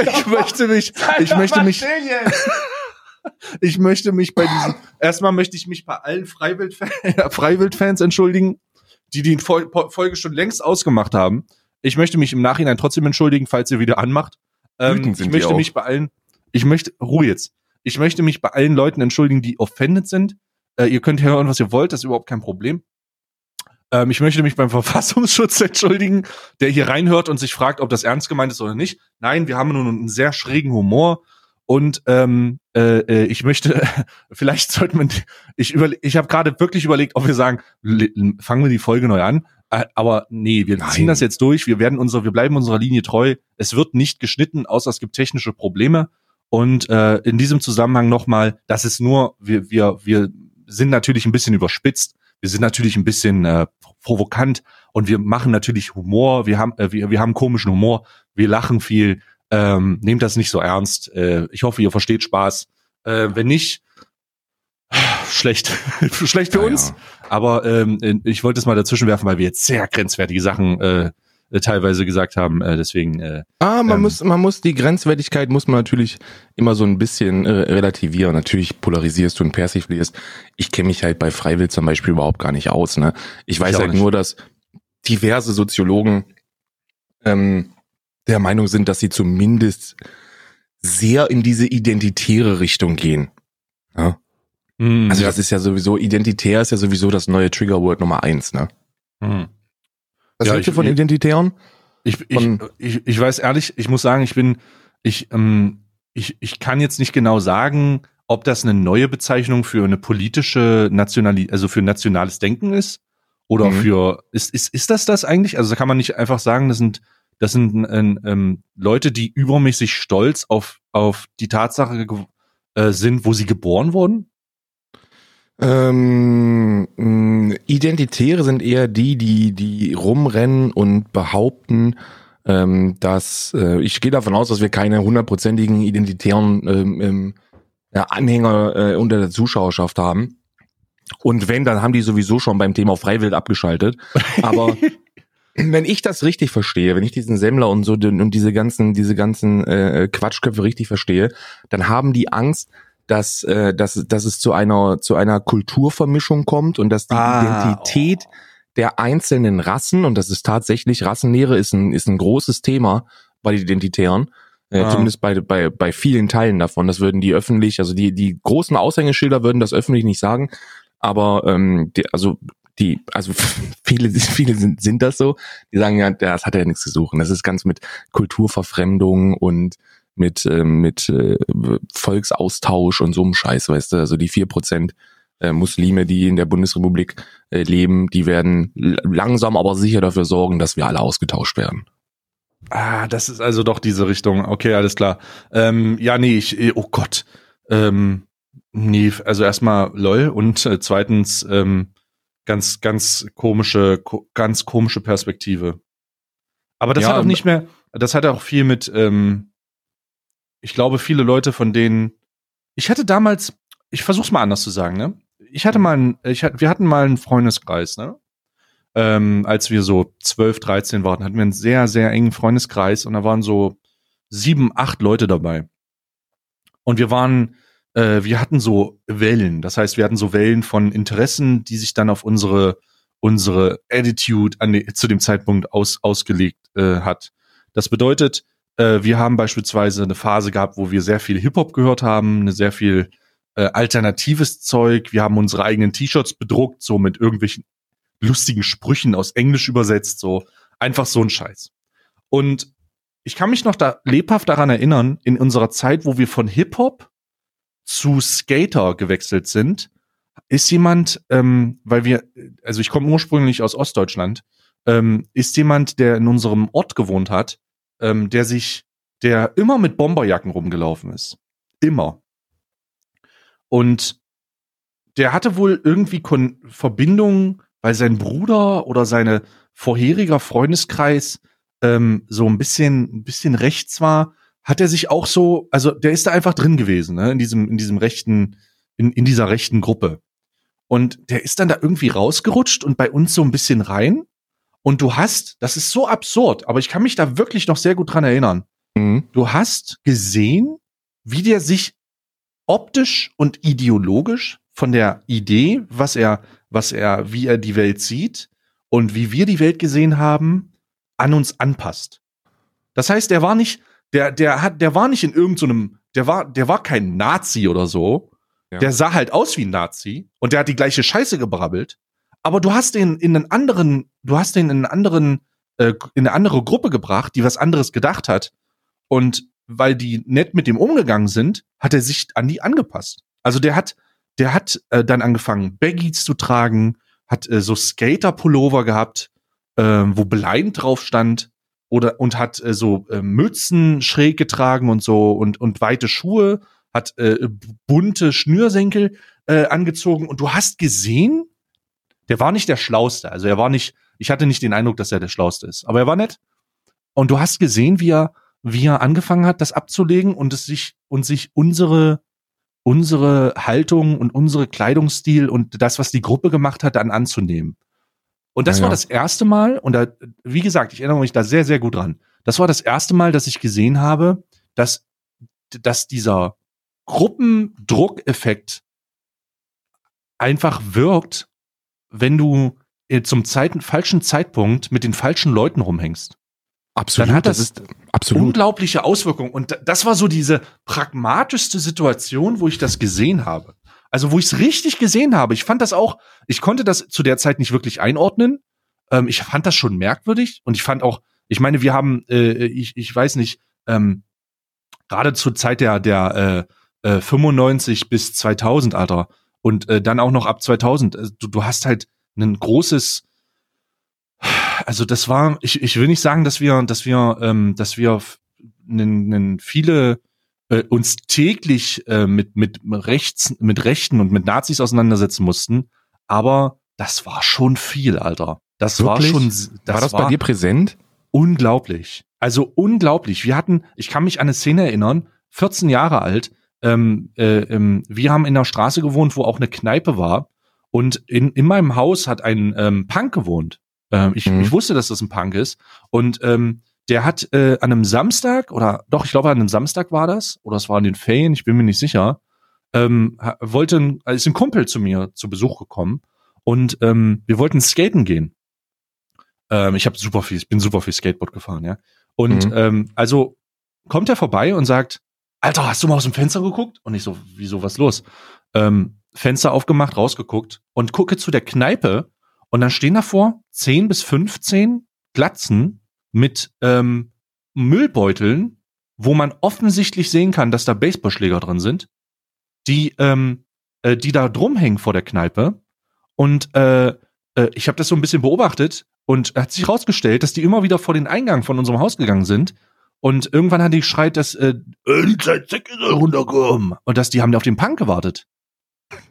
Ich möchte mich, ich möchte mich, ich möchte mich bei diesen, erstmal möchte ich mich bei allen Freiwild Freiwild-Fans entschuldigen, die die Fol Folge schon längst ausgemacht haben. Ich möchte mich im Nachhinein trotzdem entschuldigen, falls ihr wieder anmacht. Ähm, ich möchte mich bei allen, ich möchte, Ruhe jetzt. Ich möchte mich bei allen Leuten entschuldigen, die offended sind. Äh, ihr könnt hören, was ihr wollt, das ist überhaupt kein Problem. Ähm, ich möchte mich beim Verfassungsschutz entschuldigen, der hier reinhört und sich fragt, ob das ernst gemeint ist oder nicht. Nein, wir haben nur einen sehr schrägen Humor. Und ähm, äh, äh, ich möchte, vielleicht sollte man, ich überle ich habe gerade wirklich überlegt, ob wir sagen, fangen wir die Folge neu an. Äh, aber nee, wir Nein. ziehen das jetzt durch. Wir werden unser, wir bleiben unserer Linie treu. Es wird nicht geschnitten, außer es gibt technische Probleme. Und äh, in diesem Zusammenhang nochmal, das ist nur, wir, wir, wir sind natürlich ein bisschen überspitzt. Wir sind natürlich ein bisschen äh, provokant und wir machen natürlich Humor. Wir haben, äh, wir, wir haben komischen Humor. Wir lachen viel. Ähm, nehmt das nicht so ernst. Äh, ich hoffe, ihr versteht Spaß. Äh, wenn nicht, schlecht, schlecht für Ja, uns. ja. Aber ähm, ich wollte es mal dazwischen werfen, weil wir jetzt sehr grenzwertige Sachen äh, äh, teilweise gesagt haben. Äh, deswegen, äh, Ah, man Ähm. muss, man muss die Grenzwertigkeit muss man natürlich immer so ein bisschen äh, relativieren. Natürlich polarisierst du und persiflierst. Ich kenne mich halt bei Freiwill zum Beispiel überhaupt gar nicht aus. Ne? Ich weiß auch halt nicht. nur, dass diverse Soziologen ähm, der Meinung sind, dass sie zumindest sehr in diese identitäre Richtung gehen. Ja? mh, Also ja. das ist ja sowieso, identitär ist ja sowieso das neue Triggerword Nummer eins. Ne? mh. Was Ja, hältst du von Identitären? Ich, ich, Von- ich, ich weiß ehrlich, ich muss sagen, ich bin, ich, ähm, ich, ich kann jetzt nicht genau sagen, ob das eine neue Bezeichnung für eine politische Nationali also für nationales Denken ist oder Mhm. für, ist, ist, ist das das eigentlich? Also da kann man nicht einfach sagen, das sind, das sind ähm, ähm, Leute, die übermäßig stolz auf, auf die Tatsache äh, sind, wo sie geboren wurden? Ähm, mh, Identitäre sind eher die, die, die rumrennen und behaupten, ähm, dass äh, ich gehe davon aus, dass wir keine hundertprozentigen identitären ähm, ähm, ja, Anhänger äh, unter der Zuschauerschaft haben. Und wenn, dann haben die sowieso schon beim Thema Freiwild abgeschaltet. Aber wenn ich das richtig verstehe, wenn ich diesen Semmler und so und diese ganzen, diese ganzen äh, Quatschköpfe richtig verstehe, dann haben die Angst, dass, äh, dass, dass es zu einer, zu einer Kulturvermischung kommt und dass die Ah, Identität der einzelnen Rassen, und das ist tatsächlich, Rassenlehre ist ein, ist ein großes Thema bei den Identitären, äh, Ah. zumindest bei, bei, bei vielen Teilen davon. Das würden die öffentlich, also die, die großen Aushängeschilder würden das öffentlich nicht sagen, aber ähm, die, also die, also viele, viele sind, sind das so, die sagen ja, das hat ja nichts zu suchen. Das ist ganz mit Kulturverfremdung und mit, ähm, mit äh, Volksaustausch und so einem Scheiß, weißt du, also die vier Prozent äh, Muslime, die in der Bundesrepublik äh, leben, die werden langsam aber sicher dafür sorgen, dass wir alle ausgetauscht werden. Ah, das ist also doch diese Richtung. Okay, alles klar. Ähm, ja, nee, ich, eh, oh Gott. Ähm, nee, also erstmal lol und äh, zweitens ähm, ganz, ganz komische, ko ganz komische Perspektive. Aber das Ja, hat auch nicht mehr, das hat auch viel mit, ähm, ich glaube, viele Leute, von denen, ich hatte damals, ich versuch's mal anders zu sagen, ne? Ich hatte mal, einen, ich hatte, wir hatten mal einen Freundeskreis, ne? ähm, als wir so 12, 13 waren, hatten wir einen sehr, sehr engen Freundeskreis und da waren so sieben, acht Leute dabei. Und wir waren, äh, wir hatten so Wellen. Das heißt, wir hatten so Wellen von Interessen, die sich dann auf unsere, unsere Attitude an die, zu dem Zeitpunkt aus, ausgelegt äh, hat. Das bedeutet, äh, wir haben beispielsweise eine Phase gehabt, wo wir sehr viel Hip-Hop gehört haben, eine sehr viel äh, alternatives Zeug. Wir haben unsere eigenen T-Shirts bedruckt, so mit irgendwelchen lustigen Sprüchen aus Englisch übersetzt, so einfach so ein Scheiß. Und ich kann mich noch da lebhaft daran erinnern, in unserer Zeit, wo wir von Hip-Hop zu Skater gewechselt sind, ist jemand, ähm, weil wir, also ich komme ursprünglich aus Ostdeutschland, ähm, ist jemand, der in unserem Ort gewohnt hat, ähm, der sich, der immer mit Bomberjacken rumgelaufen ist. Immer. Und der hatte wohl irgendwie Verbindungen, weil sein Bruder oder seine vorheriger Freundeskreis ähm, so ein bisschen, ein bisschen rechts war, hat er sich auch so, also der ist da einfach drin gewesen, ne, in diesem, in diesem rechten, in, in dieser rechten Gruppe. Und der ist dann da irgendwie rausgerutscht und bei uns so ein bisschen rein. Und du hast, das ist so absurd, aber ich kann mich da wirklich noch sehr gut dran erinnern. Mhm. Du hast gesehen, wie der sich optisch und ideologisch von der Idee, was er, was er, wie er die Welt sieht und wie wir die Welt gesehen haben, an uns anpasst. Das heißt, der war nicht, der, der hat, der war nicht in irgendeinem, so der war, der war kein Nazi oder so. Ja. Der sah halt aus wie ein Nazi und der hat die gleiche Scheiße gebrabbelt. Aber du hast den in einen anderen, du hast den in einen anderen, äh, in eine andere Gruppe gebracht, die was anderes gedacht hat. Und weil die nett mit dem umgegangen sind, hat er sich an die angepasst. Also der hat, der hat äh, dann angefangen, Baggies zu tragen, hat äh, so Skater-Pullover gehabt, äh, wo Blind drauf stand oder und hat äh, so äh, Mützen schräg getragen und so und und weite Schuhe, hat äh, bunte Schnürsenkel äh, angezogen und du hast gesehen, der war nicht der schlauste, also er war nicht, ich hatte nicht den Eindruck, dass er der schlauste ist, aber er war nett. Und du hast gesehen, wie er wie er angefangen hat, das abzulegen und es sich und sich unsere unsere Haltung und unsere Kleidungsstil und das, was die Gruppe gemacht hat, dann anzunehmen. Und das Ja, war das erste Mal, und da, wie gesagt, ich erinnere mich da sehr, sehr gut dran. Das war das erste Mal, dass ich gesehen habe, dass, dass dieser Gruppendruckeffekt einfach wirkt, wenn du äh, zum Zeiten, falschen Zeitpunkt mit den falschen Leuten rumhängst. Absolut. Dann hat das- ist absolut. Unglaubliche Auswirkungen. Und da- das war so diese pragmatischste Situation, wo ich das gesehen habe. Also wo ich es richtig gesehen habe. Ich fand das auch, ich konnte das zu der Zeit nicht wirklich einordnen. Ähm, ich fand das schon merkwürdig und ich fand auch, ich meine, wir haben, äh, ich, ich weiß nicht, ähm, gerade zur Zeit der, der äh, äh, 95 bis 2000, Alter, und äh, dann auch noch ab 2000, äh, du, du hast halt ein großes, also das war, ich, ich will nicht sagen, dass wir, dass wir, ähm, dass wir f- nen, nen viele äh, uns täglich äh, mit mit rechts, mit Rechten und mit Nazis auseinandersetzen mussten, aber das war schon viel, Alter. Das Wirklich? war schon, das war das bei dir präsent? unglaublich. Also unglaublich. Wir hatten, ich kann mich an eine Szene erinnern, 14 Jahre alt. Ähm, äh, ähm, wir haben in einer Straße gewohnt, wo auch eine Kneipe war. Und in, in meinem Haus hat ein ähm, Punk gewohnt. Ähm, ich, Mhm. ich wusste, dass das ein Punk ist. Und ähm, der hat äh, an einem Samstag, oder doch, ich glaube, an einem Samstag war das, oder es war in den Ferien, ich bin mir nicht sicher, ähm, wollte, also ist ein Kumpel zu mir zu Besuch gekommen und ähm, wir wollten skaten gehen. Ähm, ich habe super viel, ich bin super viel Skateboard gefahren, ja. Und Mhm. ähm, also kommt er vorbei und sagt, Alter, hast du mal aus dem Fenster geguckt? Und ich so, wieso, was los? Ähm, Fenster aufgemacht, rausgeguckt und gucke zu der Kneipe und dann stehen davor 10 bis 15 Glatzen mit ähm, Müllbeuteln, wo man offensichtlich sehen kann, dass da Baseballschläger drin sind, die, ähm, äh, die da drum hängen vor der Kneipe. Und äh, äh, ich habe das so ein bisschen beobachtet und hat sich rausgestellt, dass die immer wieder vor den Eingang von unserem Haus gegangen sind. Und irgendwann hat die geschreit, dass äh, Äh, die Zeit Zecke soll runterkommen. und dass die haben auf den Punk gewartet.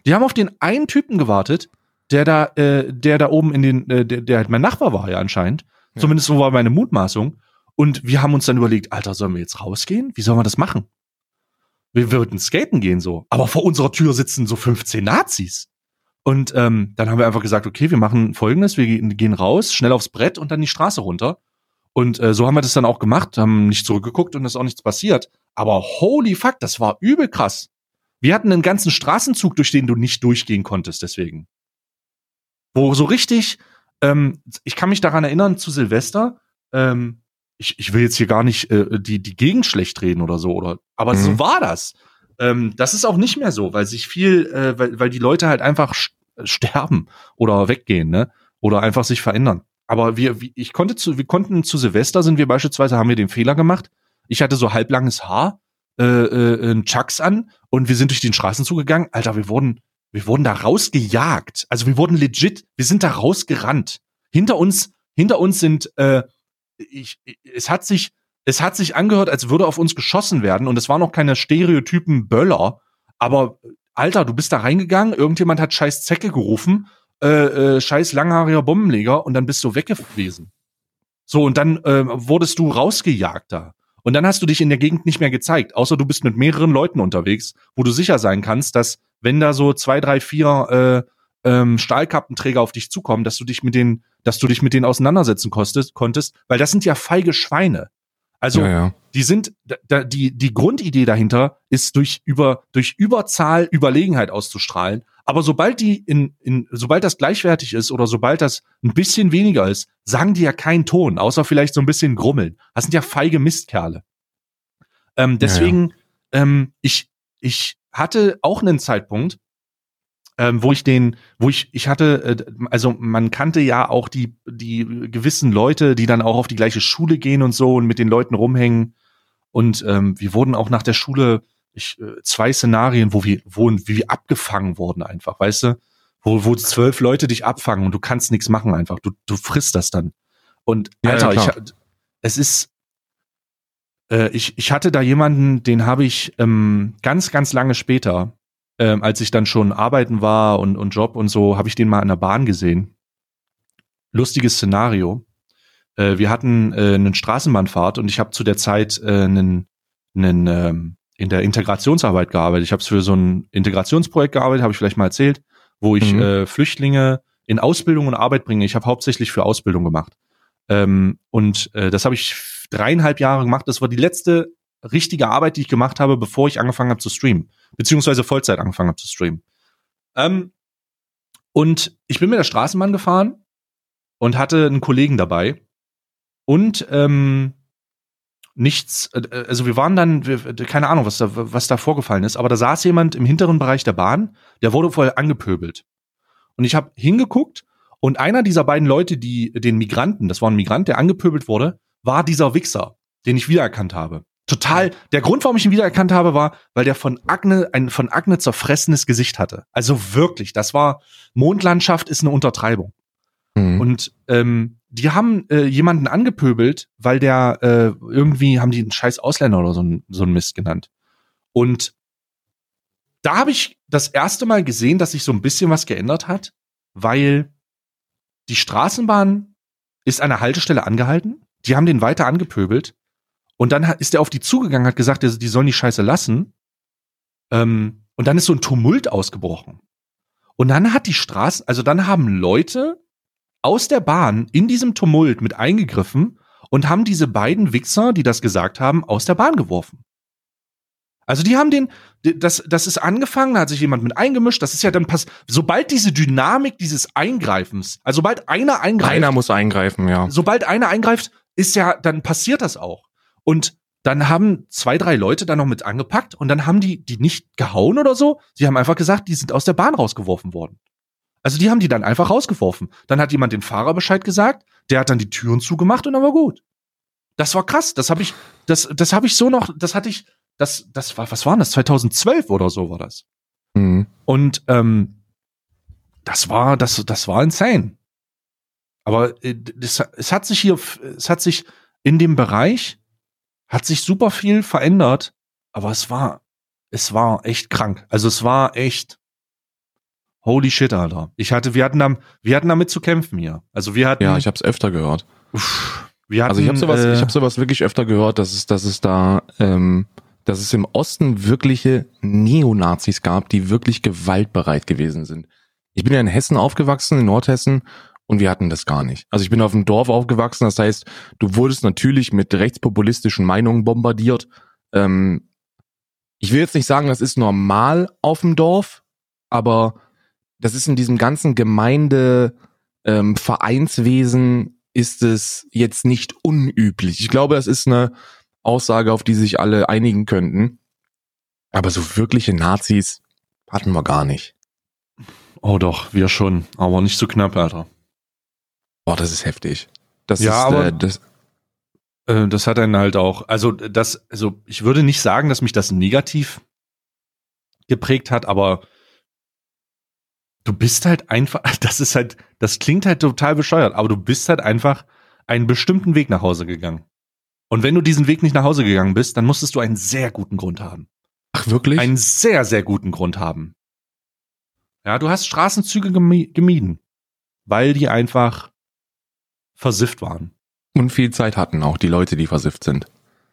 Die haben auf den einen Typen gewartet, der da, äh, der da oben in den, äh, der, der halt mein Nachbar war ja anscheinend. Ja. Zumindest so war meine Mutmaßung. Und wir haben uns dann überlegt, Alter, sollen wir jetzt rausgehen? Wie sollen wir das machen? Wir würden skaten gehen so. Aber vor unserer Tür sitzen so 15 Nazis. Und ähm, dann haben wir einfach gesagt, okay, wir machen folgendes, wir gehen raus, schnell aufs Brett und dann die Straße runter. Und äh, so haben wir das dann auch gemacht, haben nicht zurückgeguckt und ist auch nichts passiert. Aber holy fuck, das war übel krass. Wir hatten einen ganzen Straßenzug, durch den du nicht durchgehen konntest, deswegen. Wo so richtig, ähm, ich kann mich daran erinnern, zu Silvester, ähm, ich, ich will jetzt hier gar nicht äh, die, die Gegend schlecht reden oder so, oder, aber Mhm. so war das. Ähm, das ist auch nicht mehr so, weil sich viel, äh, weil, weil die Leute halt einfach st sterben oder weggehen, ne? Oder einfach sich verändern. Aber wir, ich konnte zu, wir konnten zu Silvester sind wir beispielsweise, haben wir den Fehler gemacht. Ich hatte so halblanges Haar, äh, äh, ein Chucks an und wir sind durch den Straßenzug gegangen. Alter, wir wurden, wir wurden da rausgejagt. Also wir wurden legit, wir sind da rausgerannt. Hinter uns, hinter uns sind, äh, ich, es hat sich, es hat sich angehört, als würde auf uns geschossen werden und es waren noch keine Stereotypen Böller, aber Alter, du bist da reingegangen, irgendjemand hat scheiß Zecke gerufen, äh, äh, scheiß langhaariger Bombenleger und dann bist du weg gewesen. So, und dann äh, wurdest du rausgejagt da. Und dann hast du dich in der Gegend nicht mehr gezeigt, außer du bist mit mehreren Leuten unterwegs, wo du sicher sein kannst, dass wenn da so zwei, drei, vier äh, ähm, Stahlkappenträger auf dich zukommen, dass du dich mit denen, dass du dich mit denen auseinandersetzen kostest, konntest, weil das sind ja feige Schweine. Also ja, ja. die sind, da- die, die Grundidee dahinter ist durch über, durch Überzahl Überlegenheit auszustrahlen. Aber sobald die in, in, sobald das gleichwertig ist oder sobald das ein bisschen weniger ist, sagen die ja keinen Ton, außer vielleicht so ein bisschen grummeln. Das sind ja feige Mistkerle. Ähm, deswegen, Ähm, ich, ich hatte auch einen Zeitpunkt, ähm, wo ich den, wo ich, ich hatte, äh, also man kannte ja auch die, die gewissen Leute, die dann auch auf die gleiche Schule gehen und so und mit den Leuten rumhängen. Und ähm, wir wurden auch nach der Schule ich, äh, zwei Szenarien, wo wir, wo wie wir abgefangen wurden einfach, weißt du? Wo, wo zwölf Leute dich abfangen und du kannst nichts machen einfach. Du, du frisst das dann. Und Ja, ja, Alter, ich, es ist, äh, ich, ich hatte da jemanden, den habe ich ähm, ganz, ganz lange später, ähm, als ich dann schon arbeiten war und, und Job und so, habe ich den mal an der Bahn gesehen. Lustiges Szenario. Äh, wir hatten äh, eine Straßenbahnfahrt und ich habe zu der Zeit äh, einen, einen ähm, in der Integrationsarbeit gearbeitet. Ich habe für so ein Integrationsprojekt gearbeitet, habe ich vielleicht mal erzählt, wo ich Mhm. äh, Flüchtlinge in Ausbildung und Arbeit bringe. Ich habe hauptsächlich für Ausbildung gemacht. Ähm, und äh, das habe ich dreieinhalb Jahre gemacht. Das war die letzte richtige Arbeit, die ich gemacht habe, bevor ich angefangen habe zu streamen. Beziehungsweise Vollzeit angefangen habe zu streamen. Ähm, und ich bin mit der Straßenbahn gefahren und hatte einen Kollegen dabei. Und ähm, nichts, äh, also wir waren dann, wir, keine Ahnung, was da, was da vorgefallen ist, aber da saß jemand im hinteren Bereich der Bahn, der wurde vorher angepöbelt. Und ich habe hingeguckt und einer dieser beiden Leute, die den Migranten, das war ein Migrant, der angepöbelt wurde, war dieser Wichser, den ich wiedererkannt habe. Total. Der Grund, warum ich ihn wiedererkannt habe, war, weil der von Akne ein von Akne zerfressenes Gesicht hatte. Also wirklich, das war Mondlandschaft ist eine Untertreibung. Mhm. Und ähm, die haben äh, jemanden angepöbelt, weil der äh, irgendwie haben die einen scheiß Ausländer oder so ein so ein Mist genannt. Und da habe ich das erste Mal gesehen, dass sich so ein bisschen was geändert hat, weil die Straßenbahn ist an der Haltestelle angehalten. Die haben den weiter angepöbelt. Und dann ist er auf die zugegangen, hat gesagt, die die sollen die Scheiße lassen. Ähm, und dann ist so ein Tumult ausgebrochen. Und dann hat die Straße, also dann haben Leute aus der Bahn in diesem Tumult mit eingegriffen und haben diese beiden Wichser, die das gesagt haben, aus der Bahn geworfen. Also die haben den, das, das ist angefangen, da hat sich jemand mit eingemischt, das ist ja dann pass, sobald diese Dynamik dieses Eingreifens, also sobald einer eingreift, Einer muss eingreifen, ja. sobald einer eingreift, ist ja, dann passiert das auch. Und dann haben zwei, drei Leute da noch mit angepackt und dann haben die die nicht gehauen oder so. Sie haben einfach gesagt, die sind aus der Bahn rausgeworfen worden. Also die haben die dann einfach rausgeworfen. Dann hat jemand den Fahrer Bescheid gesagt, der hat dann die Türen zugemacht und dann war gut. Das war krass. Das habe ich, das, das habe ich so noch, das hatte ich, das, das war, was war das? 2012 oder so war das. Mhm. Und ähm, das war, das, das war insane. Aber äh, das, es hat sich hier, es hat sich in dem Bereich, hat sich super viel verändert, aber es war, es war echt krank. Also es war echt, holy shit, Alter. Ich hatte, wir hatten da, wir hatten damit zu kämpfen hier. Also wir hatten, Ja, ich habe es öfter gehört. uff, wir hatten, Also ich habe sowas, äh, ich habe sowas wirklich öfter gehört, dass es, dass es da, ähm, dass es im Osten wirkliche Neonazis gab, die wirklich gewaltbereit gewesen sind, Ich bin ja in Hessen aufgewachsen, in Nordhessen, und wir hatten das gar nicht. Also ich bin auf dem Dorf aufgewachsen, das heißt, du wurdest natürlich mit rechtspopulistischen Meinungen bombardiert. Ähm, ich will jetzt nicht sagen, das ist normal auf dem Dorf, aber das ist in diesem ganzen Gemeinde ähm, Vereinswesen ist es jetzt nicht unüblich. Ich glaube, das ist eine Aussage, auf die sich alle einigen könnten. Aber so wirkliche Nazis hatten wir gar nicht. Oh doch, wir schon, aber nicht so knapp, Alter. Boah, das ist heftig. Das Ja, ist aber- äh, das, Äh, das hat einen halt auch, also das, also ich würde nicht sagen, dass mich das negativ geprägt hat, aber du bist halt einfach, das ist halt, das klingt halt total bescheuert, aber du bist halt einfach einen bestimmten Weg nach Hause gegangen. Und wenn du diesen Weg nicht nach Hause gegangen bist, dann musstest du einen sehr guten Grund haben. ach wirklich? Einen sehr, sehr guten Grund haben. Ja, du hast Straßenzüge gemi- gemieden, weil die einfach versifft waren. und viel Zeit hatten auch die Leute, die versifft sind.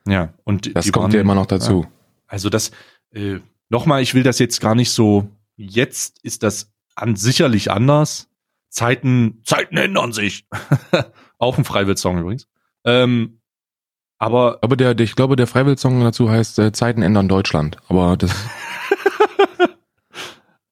Ja, und Das kommt waren, ja immer noch dazu. Also das, äh, nochmal, ich will das jetzt gar nicht so, jetzt ist das an sicherlich anders. Zeiten, Zeiten ändern sich. Auch ein Freiwild-Song übrigens. Ähm, aber Aber der, der, ich glaube, der Freiwild-Song dazu heißt äh, Zeiten ändern Deutschland. Aber das,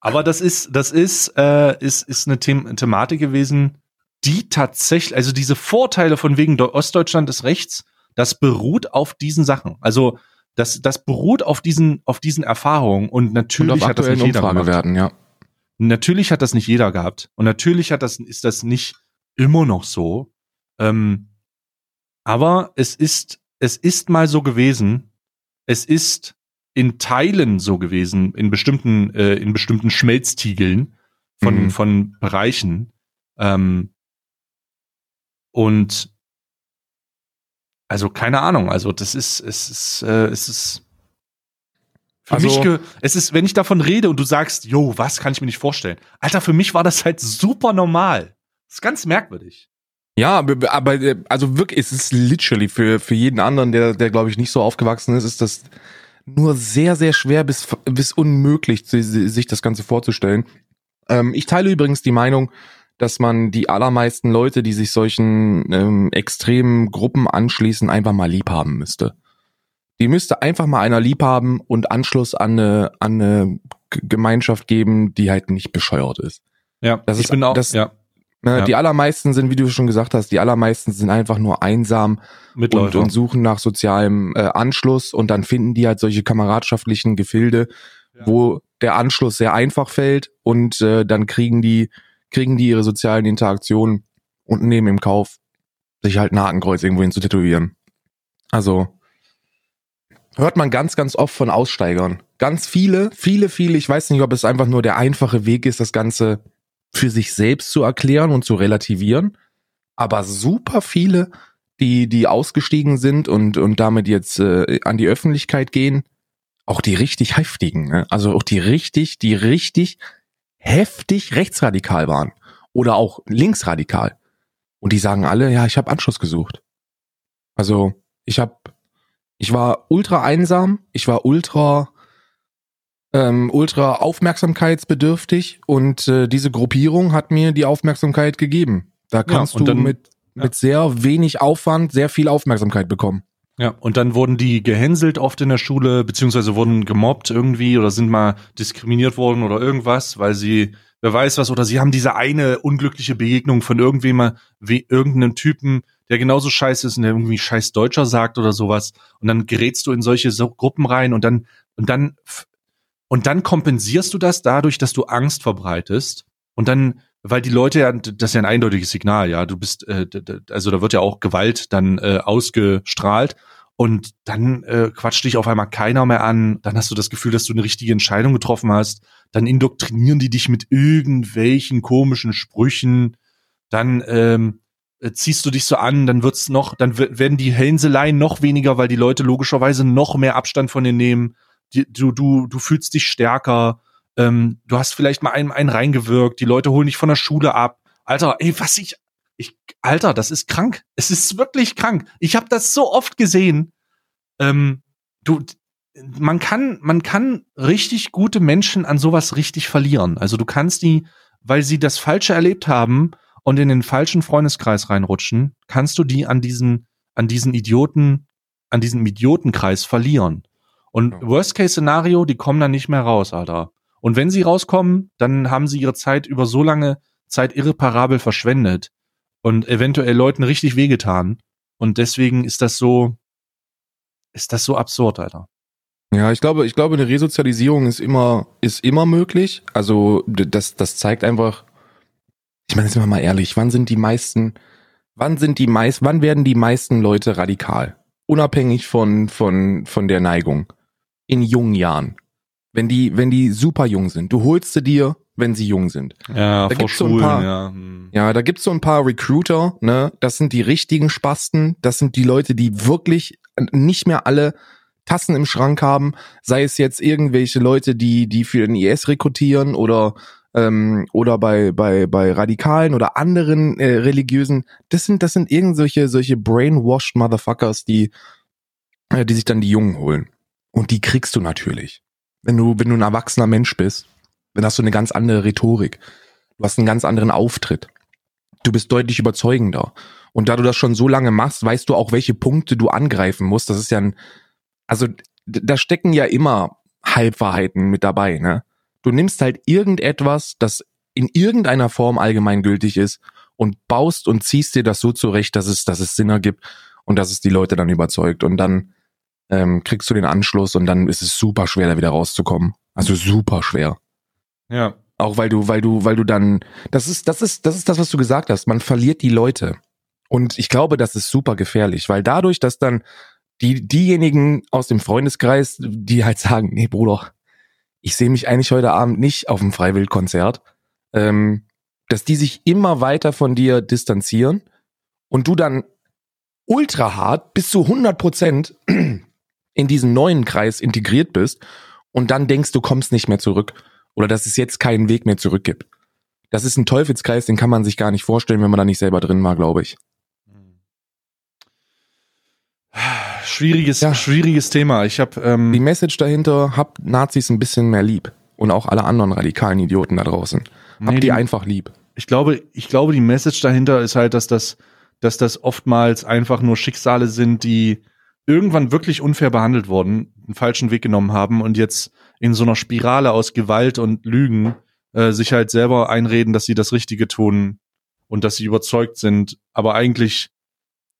Aber das ist, das ist, äh, ist, ist eine The Thematik gewesen, die tatsächlich, also diese Vorteile von wegen Deu- Ostdeutschland ist rechts, das beruht auf diesen Sachen. Also das, das beruht auf diesen, auf diesen Erfahrungen und und natürlich auf hat das nicht jeder gemacht. Umfragewerten, ja. Natürlich hat das nicht jeder gehabt und natürlich hat das, ist das nicht immer noch so. Ähm, aber es ist, es ist mal so gewesen. Es ist in Teilen so gewesen, in bestimmten, äh, in bestimmten Schmelztiegeln von, Mhm. von Bereichen. Ähm, und also keine Ahnung, also das ist, es ist, äh, es ist für Also- mich, ge es ist, wenn ich davon rede und du sagst, jo, was kann ich mir nicht vorstellen? Alter, für mich war das halt super normal. Das ist ganz merkwürdig. Ja, aber, also wirklich, es ist literally für, für jeden anderen, der, der glaube ich nicht so aufgewachsen ist, ist das nur sehr, sehr schwer bis, bis unmöglich, si- si- sich das Ganze vorzustellen. Ähm, ich teile übrigens die Meinung, dass man die allermeisten Leute, die sich solchen ähm, extremen Gruppen anschließen, einfach mal lieb haben müsste. Die müsste einfach mal einer lieb haben und Anschluss an eine, an eine Gemeinschaft geben, die halt nicht bescheuert ist. Ja, Das ich ist- bin auch, das- ja, Ne, Ja. Die allermeisten sind, wie du schon gesagt hast, die allermeisten sind einfach nur einsam und, und suchen nach sozialem äh, Anschluss und dann finden die halt solche kameradschaftlichen Gefilde, Ja. wo der Anschluss sehr einfach fällt und äh, dann kriegen die kriegen die ihre sozialen Interaktionen und nehmen im Kauf, sich halt ein Hakenkreuz irgendwo hin zu tätowieren. Also hört man ganz, ganz oft von Aussteigern. Ganz viele, viele, viele. Ich weiß nicht, ob es einfach nur der einfache Weg ist, das Ganze für sich selbst zu erklären und zu relativieren. Aber super viele, die, die ausgestiegen sind und, und damit jetzt äh, an die Öffentlichkeit gehen, auch die richtig heftigen, ne? also auch die richtig, die richtig heftig rechtsradikal waren oder auch linksradikal. Und die sagen alle, ja, ich habe Anschluss gesucht. Also ich habe, ich war ultra einsam, ich war ultra, ähm, ultra aufmerksamkeitsbedürftig und äh, diese Gruppierung hat mir die Aufmerksamkeit gegeben. Da kannst und du dann- mit, ja. mit sehr wenig Aufwand sehr viel Aufmerksamkeit bekommen. Ja, und dann wurden die gehänselt oft in der Schule, beziehungsweise wurden gemobbt irgendwie oder sind mal diskriminiert worden oder irgendwas, weil sie, wer weiß was, oder sie haben diese eine unglückliche Begegnung von irgendwem, wie irgendeinem Typen, der genauso scheiße ist und der irgendwie scheiß Deutscher sagt oder sowas. Und dann gerätst du in solche so Gruppen rein und dann, und dann, und dann kompensierst du das dadurch, dass du Angst verbreitest. Und dann, weil die Leute ja, das ist ja ein eindeutiges Signal, ja, du bist, äh, also da wird ja auch Gewalt dann äh, ausgestrahlt. Und dann äh, quatscht dich auf einmal keiner mehr an, dann hast du das Gefühl, dass du eine richtige Entscheidung getroffen hast, dann indoktrinieren die dich mit irgendwelchen komischen Sprüchen, dann ähm, äh, ziehst du dich so an, dann wird's noch, dann werden die Hänseleien noch weniger, weil die Leute logischerweise noch mehr Abstand von dir nehmen. Die, du, du, du fühlst dich stärker, ähm, du hast vielleicht mal einen, einen reingewirkt, die Leute holen dich von der Schule ab. Alter, ey, was ich, ich, Alter, das ist krank. Es ist wirklich krank. Ich habe das so oft gesehen. Ähm, du, man kann, man kann richtig gute Menschen an sowas richtig verlieren. Also du kannst die weil sie das Falsche erlebt haben und in den falschen Freundeskreis reinrutschen, kannst du die an diesen, an diesen Idioten, an diesem Idiotenkreis verlieren. Und Ja. Worst-Case-Szenario, die kommen dann nicht mehr raus, Alter. Und wenn sie rauskommen, dann haben sie ihre Zeit über so lange Zeit irreparabel verschwendet und eventuell Leuten richtig wehgetan. Und deswegen ist das so, ist das so absurd, Alter. Ja, ich glaube, ich glaube, eine Resozialisierung ist immer, ist immer möglich. Also, das, das zeigt einfach, ich meine, jetzt sind wir mal ehrlich, wann sind die meisten, wann sind die meist, wann werden die meisten Leute radikal? Unabhängig von, von, von der Neigung. In jungen Jahren. Wenn die, wenn die super jung sind. Du holst sie dir, wenn sie jung sind. Ja, Da vor gibt's so ein Schulen, paar- ja. hm. Ja, da gibt's so ein paar Recruiter, ne? Das sind die richtigen Spasten. Das sind die Leute, die wirklich nicht mehr alle Tassen im Schrank haben. Sei es jetzt irgendwelche Leute, die, die für den IS rekrutieren oder, ähm, oder bei, bei, bei Radikalen oder anderen äh, religiösen. Das sind, das sind irgendwelche solche brainwashed Motherfuckers, die, äh, die sich dann die Jungen holen. Und die kriegst du natürlich. Wenn du, wenn du ein erwachsener Mensch bist, dann hast du eine ganz andere Rhetorik. Du hast einen ganz anderen Auftritt. Du bist deutlich überzeugender. Und da du das schon so lange machst, weißt du auch, welche Punkte du angreifen musst. Das ist ja ein, also da stecken ja immer Halbwahrheiten mit dabei, ne? Du nimmst halt irgendetwas, das in irgendeiner Form allgemeingültig ist und baust und ziehst dir das so zurecht, dass es, dass es Sinn ergibt und dass es die Leute dann überzeugt. Und dann ähm, kriegst du den Anschluss und dann ist es super schwer, da wieder rauszukommen. Also super schwer. Ja. Auch weil du, weil du, weil du dann, das ist, das ist, das ist das, was du gesagt hast. Man verliert die Leute. Und ich glaube, das ist super gefährlich, weil dadurch, dass dann die, diejenigen aus dem Freundeskreis, die halt sagen, nee, Bruder, ich sehe mich eigentlich heute Abend nicht auf dem Freiwildkonzert, ähm, dass die sich immer weiter von dir distanzieren und du dann ultra hart bis zu 100 Prozent in diesen neuen Kreis integriert bist und dann denkst, du kommst nicht mehr zurück oder dass es jetzt keinen Weg mehr zurück gibt. Das ist ein Teufelskreis, den kann man sich gar nicht vorstellen, wenn man da nicht selber drin war, glaube ich. Schwieriges, Ja. schwieriges Thema. Ich habe Die ähm, Message dahinter, habt Nazis ein bisschen mehr lieb. Und auch alle anderen radikalen Idioten da draußen. Habt Nee, die die- einfach lieb. ich glaube, ich glaube, die Message dahinter ist halt, dass das, dass das oftmals einfach nur Schicksale sind, die irgendwann wirklich unfair behandelt wurden, einen falschen Weg genommen haben und jetzt in so einer Spirale aus Gewalt und Lügen äh, sich halt selber einreden, dass sie das Richtige tun und dass sie überzeugt sind, aber eigentlich,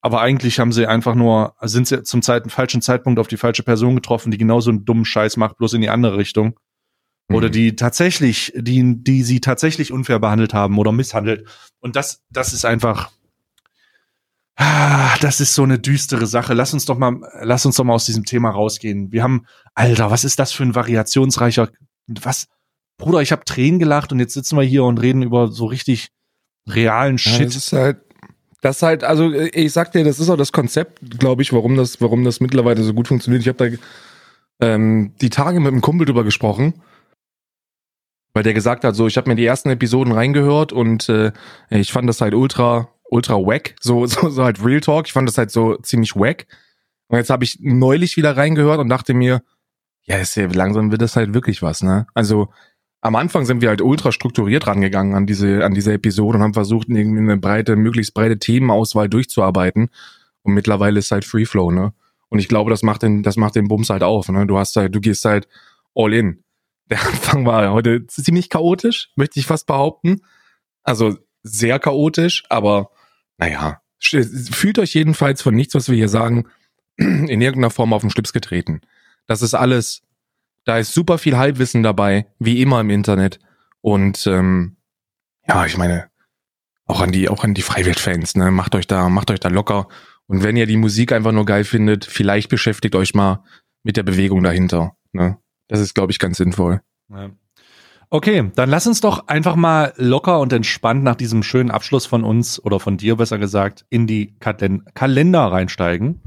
aber eigentlich haben sie einfach nur, sind sie zum Zeit, falschen Zeitpunkt auf die falsche Person getroffen, die genauso einen dummen Scheiß macht, bloß in die andere Richtung. Oder Mhm. die tatsächlich, die, die sie tatsächlich unfair behandelt haben oder misshandelt. Und das, das ist einfach, ah, das ist so eine düstere Sache. Lass uns doch mal, lass uns doch mal aus diesem Thema rausgehen. Wir haben, Alter, was ist das für ein variationsreicher, was, Bruder, ich habe Tränen gelacht und jetzt sitzen wir hier und reden über so richtig realen Ja, Shit. das ist halt, das ist halt, also äh, ich sag dir, das ist auch das Konzept, glaube ich, warum das, warum das mittlerweile so gut funktioniert. Ich habe da ähm, die Tage mit einem Kumpel drüber gesprochen, weil der gesagt hat, so, ich habe mir die ersten Episoden reingehört und äh, ich fand das halt ultra, ultra wack, so, so, so halt Real Talk. Ich fand das halt so ziemlich wack. Und jetzt habe ich neulich wieder reingehört und dachte mir, ja, ist ja langsam wird das halt wirklich was, ne? Also am Anfang sind wir halt ultra strukturiert rangegangen an diese, an diese Episode und haben versucht, irgendwie eine breite, möglichst breite Themenauswahl durchzuarbeiten. Und mittlerweile ist halt Free Flow, ne? Und ich glaube, das macht den, das macht den Bums halt auf, ne? Du hast halt, du gehst halt all in. Der Anfang war heute ziemlich chaotisch, möchte ich fast behaupten. Also sehr chaotisch, aber naja, fühlt euch jedenfalls von nichts, was wir hier sagen, in irgendeiner Form auf den Schlips getreten. Das ist alles, da ist super viel Halbwissen dabei, wie immer im Internet. Und ähm, ja, ich meine, auch an die, auch an die Freiwild-Fans, ne, macht euch da, macht euch da locker. Und wenn ihr die Musik einfach nur geil findet, vielleicht beschäftigt euch mal mit der Bewegung dahinter. Ne? Das ist, glaube ich, ganz sinnvoll. Ja. Okay, dann lass uns doch einfach mal locker und entspannt nach diesem schönen Abschluss von uns oder von dir besser gesagt in die Kalen Kalender reinsteigen.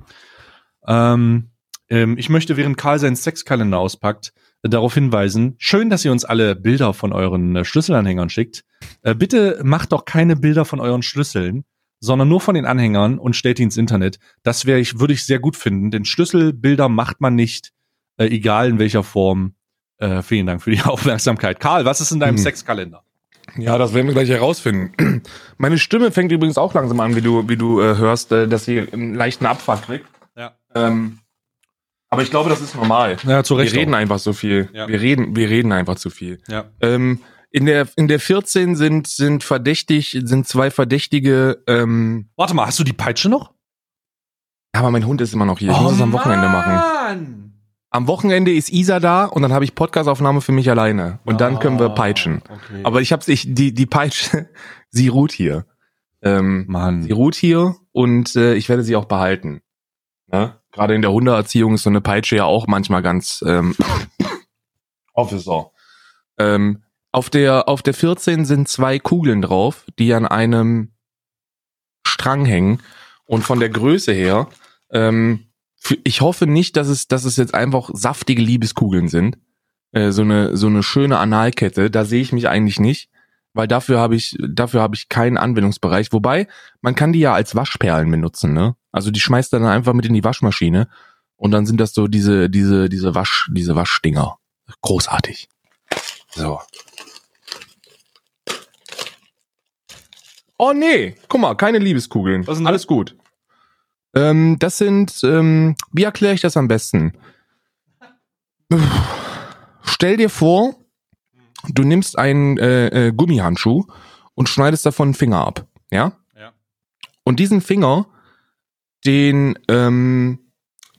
Ähm, ähm, ich möchte, während Karl seinen Sexkalender auspackt, äh, darauf hinweisen, schön, dass ihr uns alle Bilder von euren äh, Schlüsselanhängern schickt. Äh, bitte macht doch keine Bilder von euren Schlüsseln, sondern nur von den Anhängern und stellt die ins Internet. Das wäre ich, würde ich sehr gut finden, denn Schlüsselbilder macht man nicht, äh, egal in welcher Form. Äh, vielen Dank für die Aufmerksamkeit. Karl, was ist in deinem Hm. Sexkalender? Ja, das werden wir gleich herausfinden. Meine Stimme fängt übrigens auch langsam an, wie du, wie du äh, hörst, äh, dass sie einen leichten Abfuck kriegt. Ja. Ähm, aber ich glaube, das ist normal. Ja, zu Recht. Wir reden auch. einfach so viel. Ja. Wir reden, wir reden einfach zu viel. Ja. Ähm, in der in der 14 sind sind verdächtig sind zwei verdächtige. Ähm, Warte mal, hast du die Peitsche noch? aber mein Hund ist immer noch hier. Ich muss es am Wochenende machen. machen. Am Wochenende ist Isa da und dann habe ich Podcastaufnahme für mich alleine und dann können wir Ah, peitschen. Okay. Aber ich habe ich die die Peitsche, sie ruht hier. Ähm, Mann. Sie ruht hier und äh, ich werde sie auch behalten. Ne? Gerade in der Hundeerziehung ist so eine Peitsche ja auch manchmal ganz ähm, Officer. Ähm, auf der auf der 14 sind zwei Kugeln drauf, die an einem Strang hängen und von der Größe her. Ähm, ich hoffe nicht, dass es dass es jetzt einfach saftige Liebeskugeln sind. Äh, so eine so eine schöne Analkette. Da sehe ich mich eigentlich nicht weil dafür habe ich dafür habe ich keinen Anwendungsbereich. Wobei man kann die ja als Waschperlen benutzen, ne? Also die schmeißt dann einfach mit in die Waschmaschine und dann sind das so diese diese diese Wasch diese Waschdinger. Großartig. So. Oh nee, guck mal, keine Liebeskugeln. Was sind Alles gut. Ähm, das sind, ähm, wie erkläre ich das am besten? Stell dir vor, du nimmst einen äh, äh, Gummihandschuh und schneidest davon einen Finger ab, ja? Ja. Und diesen Finger, den, ähm,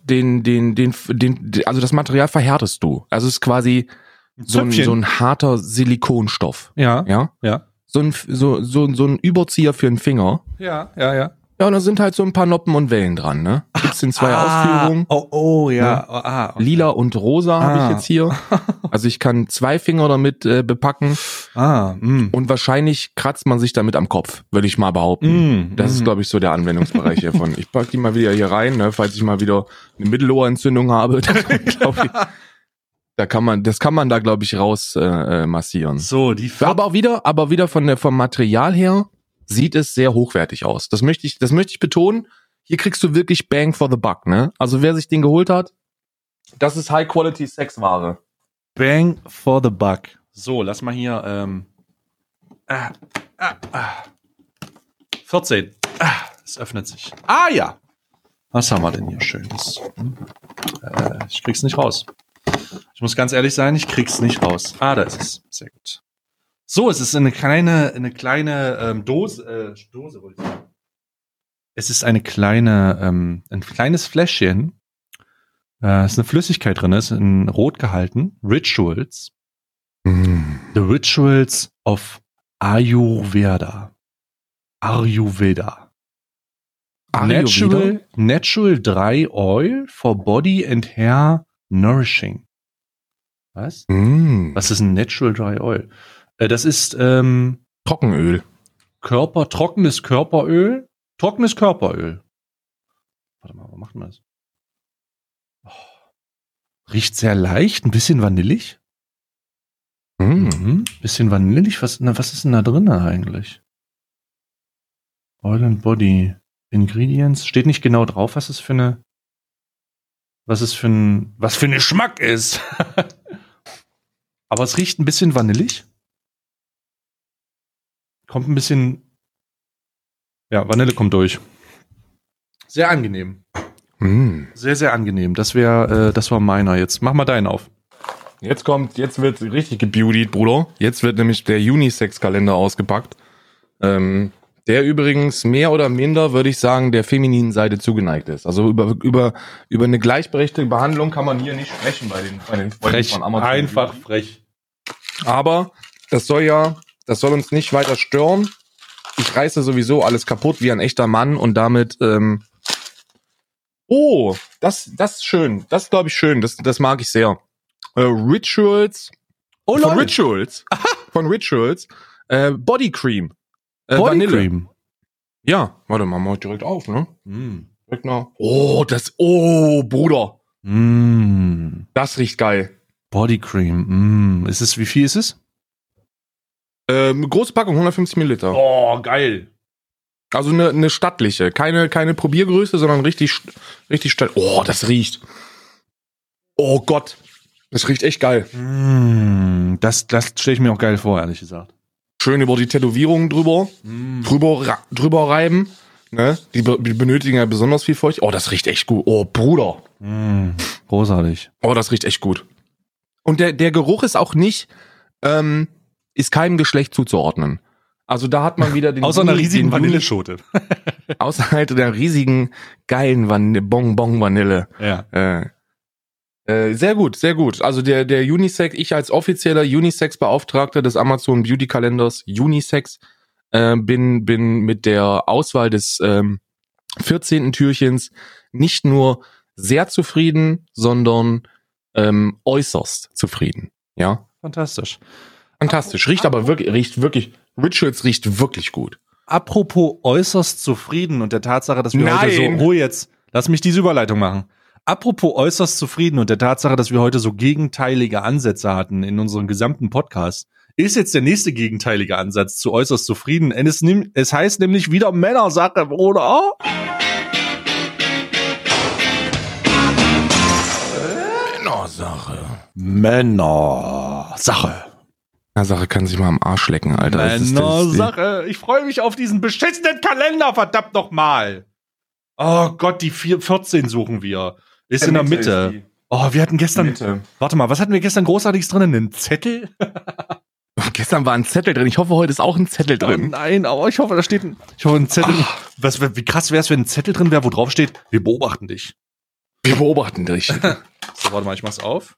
den, den, den, den, also das Material verhärtest du. Also es ist quasi so ein, so ein harter Silikonstoff, Ja. ja? Ja. So ein, so, so, so ein Überzieher für einen Finger. Ja, ja, ja. Ja, und da sind halt so ein paar Noppen und Wellen dran, ne? Gibt's in zwei Ausführungen. Oh, oh, ja. Ja. Oh, ah, okay. Lila und rosa habe Ah. ich jetzt hier. Also ich kann zwei Finger damit äh, bepacken Ah, mm. und wahrscheinlich kratzt man sich damit am Kopf, würde ich mal behaupten. Mm, Das ist, mm. glaube ich, so der Anwendungsbereich hiervon. Ich pack die mal wieder hier rein, ne, falls ich mal wieder eine Mittelohrentzündung habe. Glaub ich, da kann man, das kann man da, glaube ich, raus äh, äh, massieren. So, die Ja, aber auch wieder, aber wieder von der, vom Material her sieht es sehr hochwertig aus. Das möchte ich, das möchte ich betonen. Hier kriegst du wirklich Bang for the Buck, ne? Also wer sich den geholt hat, das ist High Quality Sexware. Bang for the buck. So, lass mal hier. Ähm, ah, ah, ah. 14. Ah, es öffnet sich. Ah ja. Was haben wir denn hier Schönes? Äh, ich krieg's nicht raus. Ich muss ganz ehrlich sein, ich krieg's nicht raus. Ah, da ist es. Sehr gut. So, es ist eine kleine, eine kleine ähm, Dose, äh, Dose wollte ich sagen. Es ist eine kleine, ähm, ein kleines Fläschchen. Äh, ist eine Flüssigkeit drin, ist in Rot gehalten. Rituals. The Rituals of Ayurveda. Ayurveda. Ayurveda? Natural, natural dry oil for body and hair nourishing. Was? Mm. Was ist ein Natural Dry Oil? Äh, das ist ähm, Trockenöl. Körper, trockenes Körperöl. Trockenes Körperöl. Warte mal, wo macht man das? Oh. Riecht sehr leicht, ein bisschen vanillig. Mm. Mhm. Bisschen vanillig. Was, na, was ist denn da drin eigentlich? Oil and Body Ingredients. Steht nicht genau drauf, was es für eine, was es für ein, was für ein Geschmack ist. Aber es riecht ein bisschen vanillig. Kommt ein bisschen, ja, Vanille kommt durch. Sehr angenehm. Mm. Sehr, sehr angenehm. Das wäre, äh, das war meiner jetzt. Mach mal deinen auf. Jetzt kommt, jetzt wird richtig gebeautigt, Bruder. Jetzt wird nämlich der Unisex-Kalender ausgepackt. Ähm, der übrigens mehr oder minder, würde ich sagen, der femininen Seite zugeneigt ist. Also über, über, über eine gleichberechtigte Behandlung kann man hier nicht sprechen bei den, bei den Freunden Frech. von Amazon. Einfach frech. Aber das soll ja, das soll uns nicht weiter stören. Ich reiße sowieso alles kaputt wie ein echter Mann und damit, ähm, oh, das, das ist schön. Das glaube ich schön. Das, das mag ich sehr. Äh, Rituals. Oh, von. Rituals. von Rituals. Äh, Body Cream. Äh, Body Vanille. Cream. Ja, warte mal, mach ich direkt auf, ne? Mm. Direkt. Oh, das, oh, Bruder. Mm. Das riecht geil. Body Cream. Mm. Ist es, wie viel ist es? Ähm, große Packung, 150 Milliliter. Oh, geil. Also eine, eine stattliche, keine, keine Probiergröße, sondern richtig, richtig statt. Oh, das riecht. Oh Gott. Das riecht echt geil. Mm. Das, das stelle ich mir auch geil vor, ehrlich gesagt. Schön über die Tätowierungen drüber, drüber, ra- drüber reiben. Ne? Die, die benötigen ja besonders viel Feucht. Oh, das riecht echt gut. Oh, Bruder. Großartig. Oh, das riecht echt gut. Und der, der Geruch ist auch nicht, ähm, ist keinem Geschlecht zuzuordnen. Also da hat man wieder den Außer einer riesigen Juni- Vanilleschote. Außer halt der riesigen, geilen Vanille, Bonbon Vanille. Ja. Äh, äh, sehr gut, sehr gut. Also der, der Unisex, ich als offizieller Unisex-Beauftragter des Amazon Beauty Kalenders Unisex äh, bin, bin mit der Auswahl des ähm, 14. Türchens nicht nur sehr zufrieden, sondern ähm, äußerst zufrieden. Ja, Fantastisch. Fantastisch. Riecht aber wirklich, riecht wirklich, Rituals riecht wirklich gut. Apropos äußerst zufrieden und der Tatsache, dass wir Nein. heute so, oh jetzt, lass mich diese Überleitung machen. Apropos äußerst zufrieden und der Tatsache, dass wir heute so gegenteilige Ansätze hatten in unserem gesamten Podcast, ist jetzt der nächste gegenteilige Ansatz zu äußerst zufrieden. Und es, nimm, es heißt nämlich wieder Männersache, Bruder. Männersache. Männersache. Männersache kann sich mal am Arsch lecken, Alter. Die- Männersache. Ich freue mich auf diesen beschissenen Kalender, verdammt nochmal. Oh Gott, die vier, 14 suchen wir. Ist in der Mitte. Oh, wir hatten gestern, Mitte. warte mal, was hatten wir gestern großartiges drin? Einen Zettel? Gestern war ein Zettel drin. Ich hoffe, heute ist auch ein Zettel Oh drin. nein, aber ich hoffe, da steht ein, ich hoffe, ein Zettel. Was, wie krass wäre es, wenn ein Zettel drin wäre, wo drauf steht, wir beobachten dich. Wir beobachten dich. So, warte mal, ich mach's auf.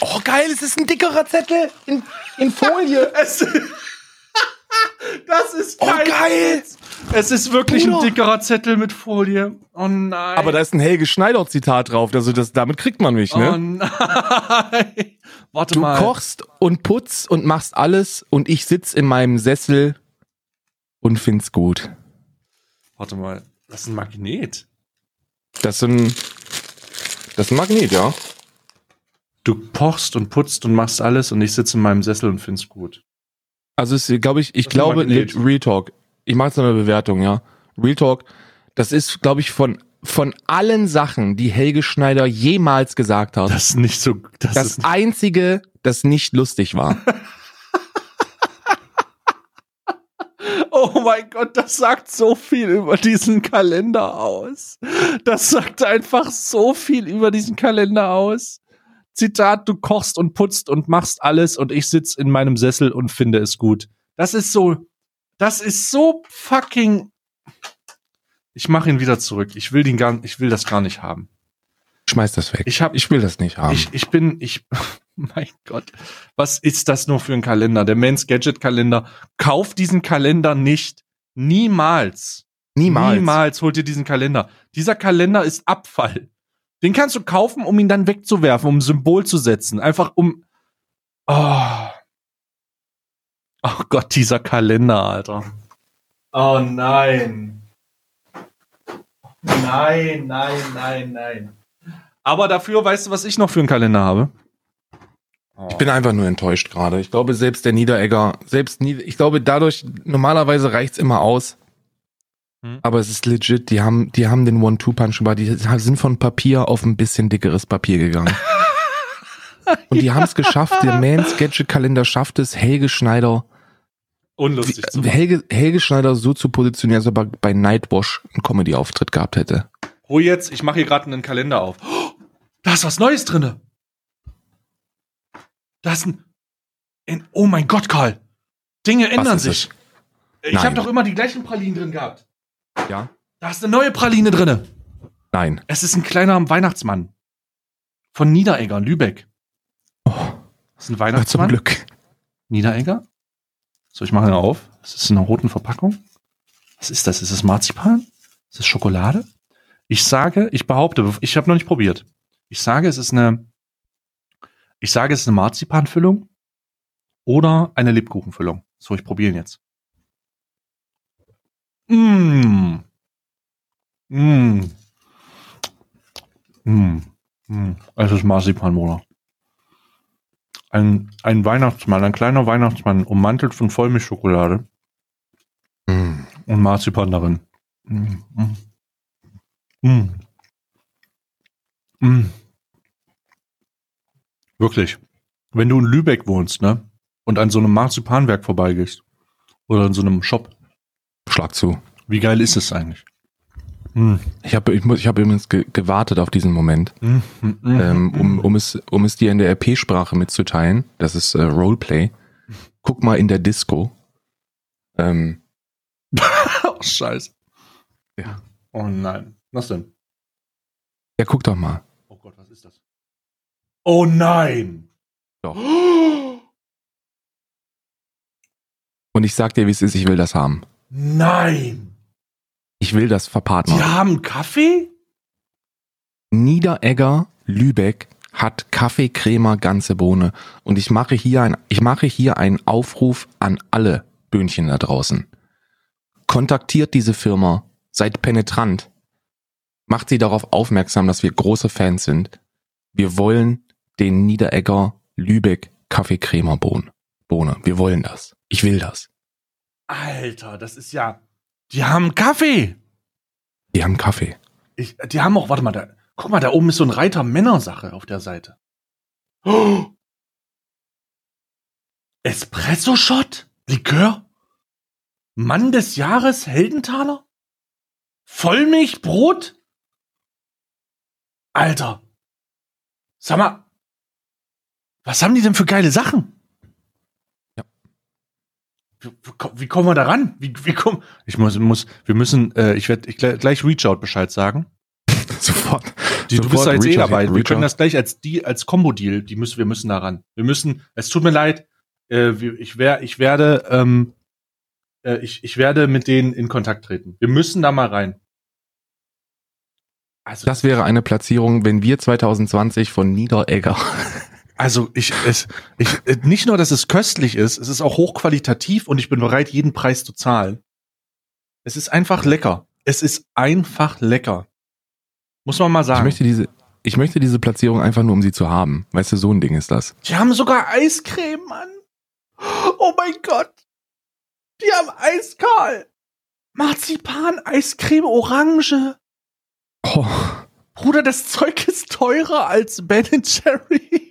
Oh, geil, es ist ein dickerer Zettel in, in Folie. Es, das ist Oh, geil. Witz. Es ist wirklich Bruder. ein dickerer Zettel mit Folie. Oh nein. Aber da ist ein Helge Schneider-Zitat drauf. Also das, damit kriegt man mich, Oh ne? nein. Warte Du mal. kochst und putzt und machst alles und ich sitz in meinem Sessel und find's gut. Warte mal. Das ist ein Magnet. Das ist ein, das ist ein Magnet, ja. Du pochst und putzt und machst alles und ich sitze in meinem Sessel und find's gut. Also es glaube ich, ich Das ist glaube. Real Talk. Ich mache jetzt noch eine Bewertung, ja. Real Talk, das ist, glaube ich, von, von allen Sachen, die Helge Schneider jemals gesagt hat, Das ist nicht so. Das, das ist einzige, das nicht lustig war. Oh mein Gott, das sagt so viel über diesen Kalender aus. Das sagt einfach so viel über diesen Kalender aus. Zitat, du kochst und putzt und machst alles und ich sitz in meinem Sessel und finde es gut. Das ist so, das ist so fucking. Ich mache ihn wieder zurück. Ich will den gar, ich will das gar nicht haben. Schmeiß das weg. Ich hab, Ich will das nicht haben. ich, ich bin, ich, mein Gott, was ist das nur für ein Kalender? Der Mans Gadget Kalender. Kauf diesen Kalender nicht. Niemals. Niemals. Niemals holt ihr diesen Kalender. Dieser Kalender ist Abfall. Den kannst du kaufen, um ihn dann wegzuwerfen, um ein Symbol zu setzen. Einfach um. Oh. oh Gott, dieser Kalender, Alter. Oh nein. Nein, nein, nein, nein. Aber dafür, weißt du, was ich noch für einen Kalender habe? Ich bin einfach nur enttäuscht gerade. Ich glaube, selbst der Niederegger, selbst Nieder ich glaube, dadurch, normalerweise reicht's immer aus. Hm. Aber es ist legit, die haben, die haben den One-Two-Punch gemacht. Die sind von Papier auf ein bisschen dickeres Papier gegangen. Und die haben es geschafft, der Mans Gadget Kalender schafft es, Helge Schneider, Unlustig zu machen. Helge, Helge Schneider so zu positionieren, als ob er bei Nightwash einen Comedy-Auftritt gehabt hätte. Hol jetzt, ich mache hier gerade einen Kalender auf. Oh, da ist was Neues drinne. Da ist ein, ein. Oh mein Gott, Karl. Dinge ändern sich. Ich habe doch immer die gleichen Pralinen drin gehabt. Ja? Da ist eine neue Praline drinne. Nein. Es ist ein kleiner Weihnachtsmann. Von Niederegger, Lübeck. Oh, Das ist ein na, zum Weihnachtsmann. Glück. Niederegger. So, ich mache ihn auf. Es ist in einer roten Verpackung. Was ist das? Ist das Marzipan? Ist das Schokolade? Ich sage, ich behaupte, ich habe noch nicht probiert. Ich sage, es ist eine, ich sage, es ist eine Marzipanfüllung oder eine Lebkuchenfüllung. So, ich probiere ihn jetzt. Mmh. Mmh. Mmh. Mmh. Es ist Marzipan, Bruder. Ein, ein Weihnachtsmann, ein kleiner Weihnachtsmann, ummantelt von Vollmilchschokolade Hm. und Marzipan darin. Mm, mm. Mm. Mm. Wirklich. Wenn du in Lübeck wohnst, ne? und an so einem Marzipanwerk vorbeigehst. Oder in so einem Shop. Schlag zu. Wie geil ist es eigentlich? Hm. Ich habe ich, muss- ich hab übrigens ge gewartet auf diesen Moment, Hm, hm, hm, ähm, hm. um, um, es, um es dir in der RP-Sprache mitzuteilen. Das ist äh, Roleplay. Guck mal in der Disco. Ähm, Oh, scheiße. Ja. Oh nein. Was denn? ja, guck doch mal. Oh Gott, was ist das? Oh nein! Doch. Und ich sag dir, wie es ist, ich will das haben. Nein! Ich will das Die verpartnern. haben Kaffee? Niederegger Lübeck hat Kaffeecremer ganze Bohne. Und ich mache hier ein, ich mache hier einen Aufruf an alle Böhnchen da draußen. Kontaktiert diese Firma, seid penetrant, macht sie darauf aufmerksam, dass wir große Fans sind. Wir wollen den Niederegger Lübeck Kaffeecremer Bohne. Bohne. Wir wollen das. Ich will das. Alter, das ist ja. Die haben Kaffee! Die haben Kaffee. Ich, die haben auch, warte mal, da, guck mal, da oben ist so ein Reiter-Männer-Sache auf der Seite. Oh. Espresso-Shot? Likör? Mann des Jahres? Heldenthaler? Vollmilchbrot? Alter. Sag mal, was haben die denn für geile Sachen? Wie, wie, ko- wie kommen wir da ran? Wie, wie kommen, ich muss, muss, wir müssen, äh, ich werde ich gleich- Reach-Out Bescheid sagen. Sofort. Die, du Sofort bist da jetzt eh dabei. Wir können das gleich als die als Combo-Deal. Die müssen, wir müssen da ran. Wir müssen. Es tut mir leid. Äh, ich, wär, ich werde, ähm, äh, ich, ich werde mit denen in Kontakt treten. Wir müssen da mal rein. Also, Das wäre eine Platzierung, wenn wir 2020 von Niederegger also ich, es, ich, nicht nur, dass es köstlich ist, es ist auch hochqualitativ und ich bin bereit, jeden Preis zu zahlen. Es ist einfach lecker. Es ist einfach lecker. Muss man mal Ich sagen. möchte diese, ich möchte diese Platzierung einfach nur, um sie zu haben. Weißt du, so ein Ding ist das. Die haben sogar Eiscreme, Mann. Oh mein Gott. Die haben Eiskal. Marzipan, Eiscreme, Orange. Oh, Bruder, das Zeug ist teurer als Ben Jerry.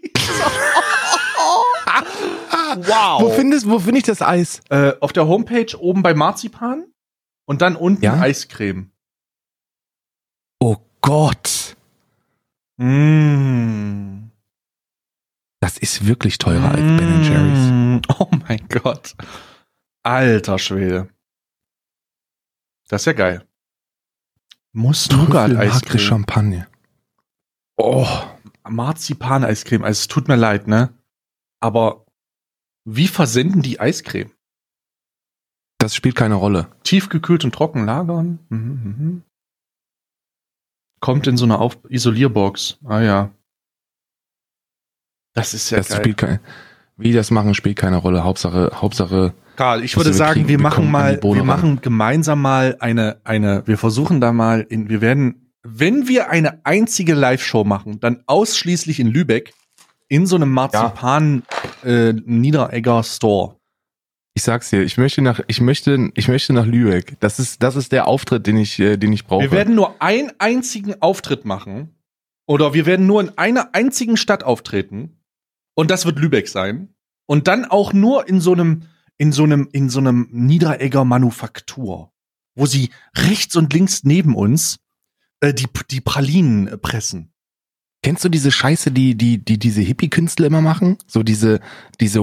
Wow. Wo findest, wo finde ich das Eis? äh, auf der Homepage oben bei Marzipan und dann unten Ja? Eiscreme. Oh Gott. Mm. Das ist wirklich teurer als Ben Jerry's. Mm. Oh mein Gott. Alter Schwede. Das ist ja geil. Muss Nougat Eiscreme. Champagne. Oh. Marzipan Eiscreme. Also es tut mir leid, ne? Aber wie versenden die Eiscreme? Das spielt keine Rolle. Tiefgekühlt und trocken lagern? Mhm, mhm. Kommt in so eine Auf Isolierbox. Ah ja. Das ist ja das geil. spielt kein, wie das machen, spielt keine Rolle. Hauptsache, Hauptsache, Karl, ich würde wir sagen, kriegen- wir machen mal, wir machen gemeinsam mal eine, eine, wir versuchen da mal in, wir werden, wenn wir eine einzige Live-Show machen, dann ausschließlich in Lübeck, in so einem Marzipan, äh, Niederegger Store. ich sag's dir, ich möchte nach, ich möchte, ich möchte nach Lübeck. Das ist, das ist der Auftritt, den ich, äh, den ich brauche. Wir werden nur einen einzigen Auftritt machen, oder wir werden nur in einer einzigen Stadt auftreten, und das wird Lübeck sein, und dann auch nur in so einem, in so einem, in so einem Niederegger Manufaktur, wo sie rechts und links neben uns äh, die, die Pralinen pressen. Kennst du diese Scheiße, die, die, die diese Hippie-Künstler immer machen? So diese, diese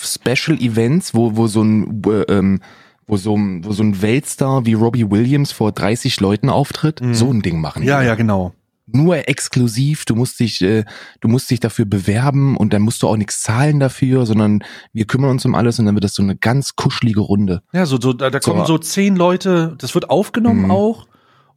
One-Off-Special-Events, wo, wo so ein, äh, ähm, wo so, ein- wo so ein Weltstar wie Robbie Williams vor 30 Leuten auftritt? Mhm. So ein Ding machen. Ja, ja, genau. Nur exklusiv, du musst dich, äh, du musst dich dafür bewerben und dann musst du auch nichts zahlen dafür, sondern wir kümmern uns um alles und dann wird das so eine ganz kuschelige Runde. Ja, so, so da, da So. kommen so zehn Leute, das wird aufgenommen Mhm. auch.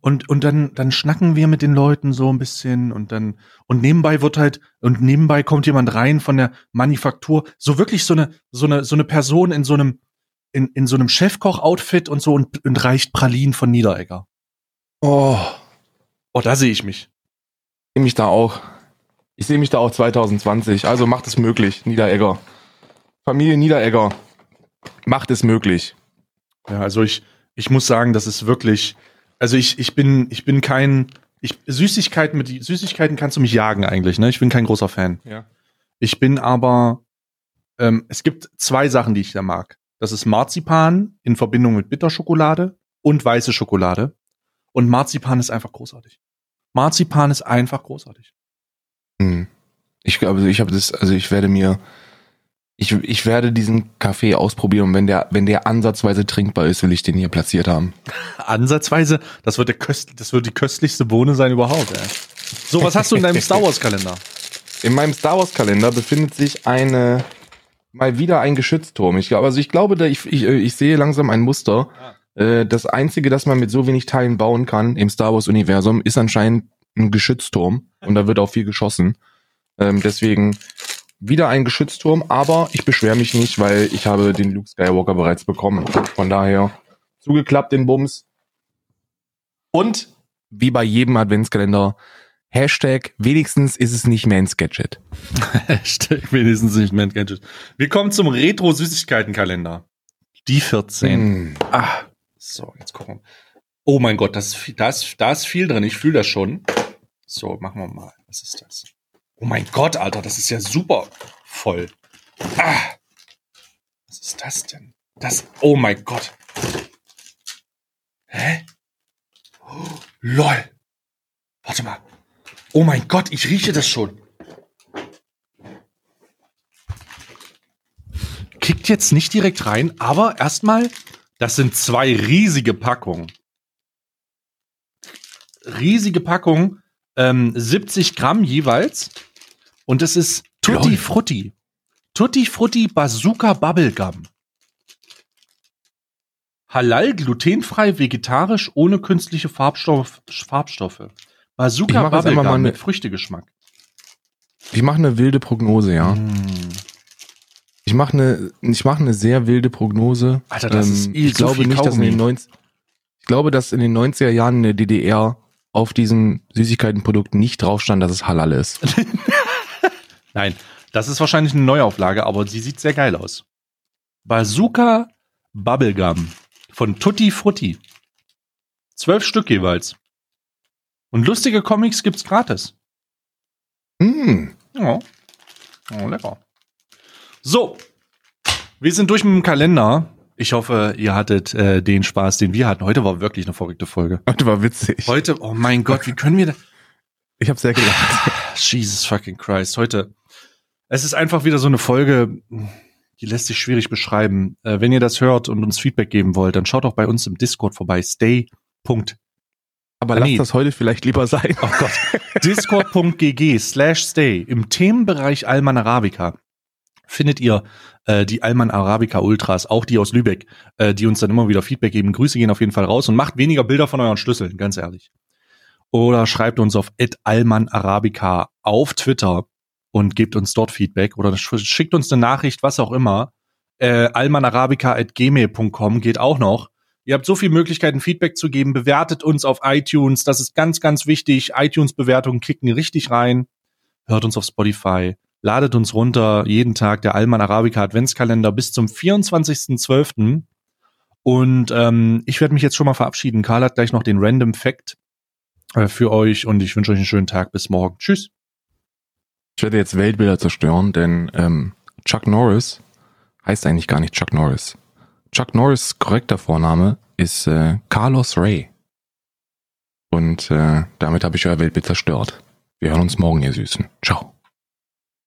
Und, und dann, dann schnacken wir mit den Leuten so ein bisschen und dann, und nebenbei wird halt, und nebenbei kommt jemand rein von der Manufaktur, so wirklich so eine, so eine, so eine Person in so einem, in, in so einem Chefkoch-Outfit und so und, und reicht Pralinen von Niederegger. Oh, Oh, da sehe ich mich. ich sehe mich da auch. Ich sehe mich da auch 2020. Also macht es möglich, Niederegger. Familie Niederegger. Macht es möglich. Ja, also ich, ich muss sagen, das ist wirklich, also ich, ich bin, ich bin kein, ich, Süßigkeiten mit, Süßigkeiten kannst du mich jagen eigentlich, ne? Ich bin kein großer Fan. Ja. Ich bin aber ähm, es gibt zwei Sachen, die ich da mag. Das ist Marzipan in Verbindung mit Bitterschokolade und weiße Schokolade. Und Marzipan ist einfach großartig. Marzipan ist einfach großartig. Hm. Ich glaube, ich habe das, also ich werde mir, ich, ich werde diesen Kaffee ausprobieren und wenn der, wenn der ansatzweise trinkbar ist, will ich den hier platziert haben. Ansatzweise, das wird der köst, das wird die köstlichste Bohne sein überhaupt. Ey. So, was hast du in deinem Star Wars Kalender? In meinem Star Wars Kalender befindet sich eine, mal wieder ein Geschützturm. Ich glaube, also ich glaube, da ich, ich, ich sehe langsam ein Muster. Äh, Das einzige, das man mit so wenig Teilen bauen kann im Star Wars Universum, ist anscheinend ein Geschützturm und da wird auch viel geschossen. Ähm, deswegen wieder ein Geschützturm, aber ich beschwere mich nicht, weil ich habe den Luke Skywalker bereits bekommen. Von daher zugeklappt den Bums. Und wie bei jedem Adventskalender, Hashtag wenigstens ist es nicht mehr ein Sketchet. Hashtag wenigstens nicht mehr Gadget. Wir kommen zum Retro-Süßigkeiten-Kalender. Die 14. Mm. Ah, so, jetzt gucken wir. Oh mein Gott, das ist viel, da, ist, da ist viel drin. Ich fühle das schon. So, machen wir mal. Was ist das? Oh mein Gott, Alter, das ist ja super voll. Ah, was ist das denn? Das, oh mein Gott. Hä? Oh, lol. Warte mal. Oh mein Gott, ich rieche das schon. Kickt jetzt nicht direkt rein, aber erstmal, das sind zwei riesige Packungen. Riesige Packungen, ähm, 70 Gramm jeweils. Und es ist Tutti Lol. Frutti. Tutti Frutti Bazooka Bubblegum. Halal, glutenfrei, vegetarisch, ohne künstliche Farbstoff, Farbstoffe. Bazooka Bubblegum mal mit Früchtegeschmack. Ich mache eine wilde Prognose, ja. Mm. Ich mache eine, ich mache eine sehr wilde Prognose. Alter, das ist eh ich so glaube nicht, dass in den Kaugummi. 90, ich glaube, dass in den 90er Jahren in der DDR auf diesem Süßigkeitenprodukt nicht drauf stand, dass es halal ist. Nein, das ist wahrscheinlich eine Neuauflage, aber sie sieht sehr geil aus. Bazooka Bubblegum von Tutti Frutti. Zwölf Stück jeweils. Und lustige Comics gibt's gratis. Hm. Ja. Oh, lecker. So. Wir sind durch mit dem Kalender. Ich hoffe, ihr hattet äh, den Spaß, den wir hatten. Heute war wirklich eine verrückte Folge. Heute war witzig. Heute, oh mein Gott, wie können wir da? Ich habe sehr gelacht. Jesus fucking Christ. Heute, es ist einfach wieder so eine Folge, die lässt sich schwierig beschreiben. Äh, wenn ihr das hört und uns Feedback geben wollt, dann schaut doch bei uns im Discord vorbei. Stay. Aber Ah, lass nee. das heute vielleicht lieber sein. Oh Gott. Discord.gg slash stay. Im Themenbereich Alman Arabica findet ihr äh, die Alman Arabica Ultras, auch die aus Lübeck, äh, die uns dann immer wieder Feedback geben. Grüße gehen auf jeden Fall raus und macht weniger Bilder von euren Schlüsseln, ganz ehrlich. Oder schreibt uns auf Alman Arabica auf Twitter und gebt uns dort Feedback oder sch- schickt uns eine Nachricht, was auch immer. Äh, almanarabica.gmail.com geht auch noch. Ihr habt so viele Möglichkeiten, Feedback zu geben. Bewertet uns auf iTunes. Das ist ganz, ganz wichtig. iTunes-Bewertungen kicken richtig rein. Hört uns auf Spotify. Ladet uns runter. Jeden Tag der Alman Arabica Adventskalender bis zum 24.12. Und ähm, ich werde mich jetzt schon mal verabschieden. Karl hat gleich noch den Random Fact für euch und ich wünsche euch einen schönen Tag. Bis morgen. Tschüss. Ich werde jetzt Weltbilder zerstören, denn ähm, Chuck Norris heißt eigentlich gar nicht Chuck Norris. Chuck Norris korrekter Vorname ist äh, Carlos Ray. Und äh, damit habe ich euer Weltbild zerstört. Wir hören uns morgen, ihr Süßen. Ciao.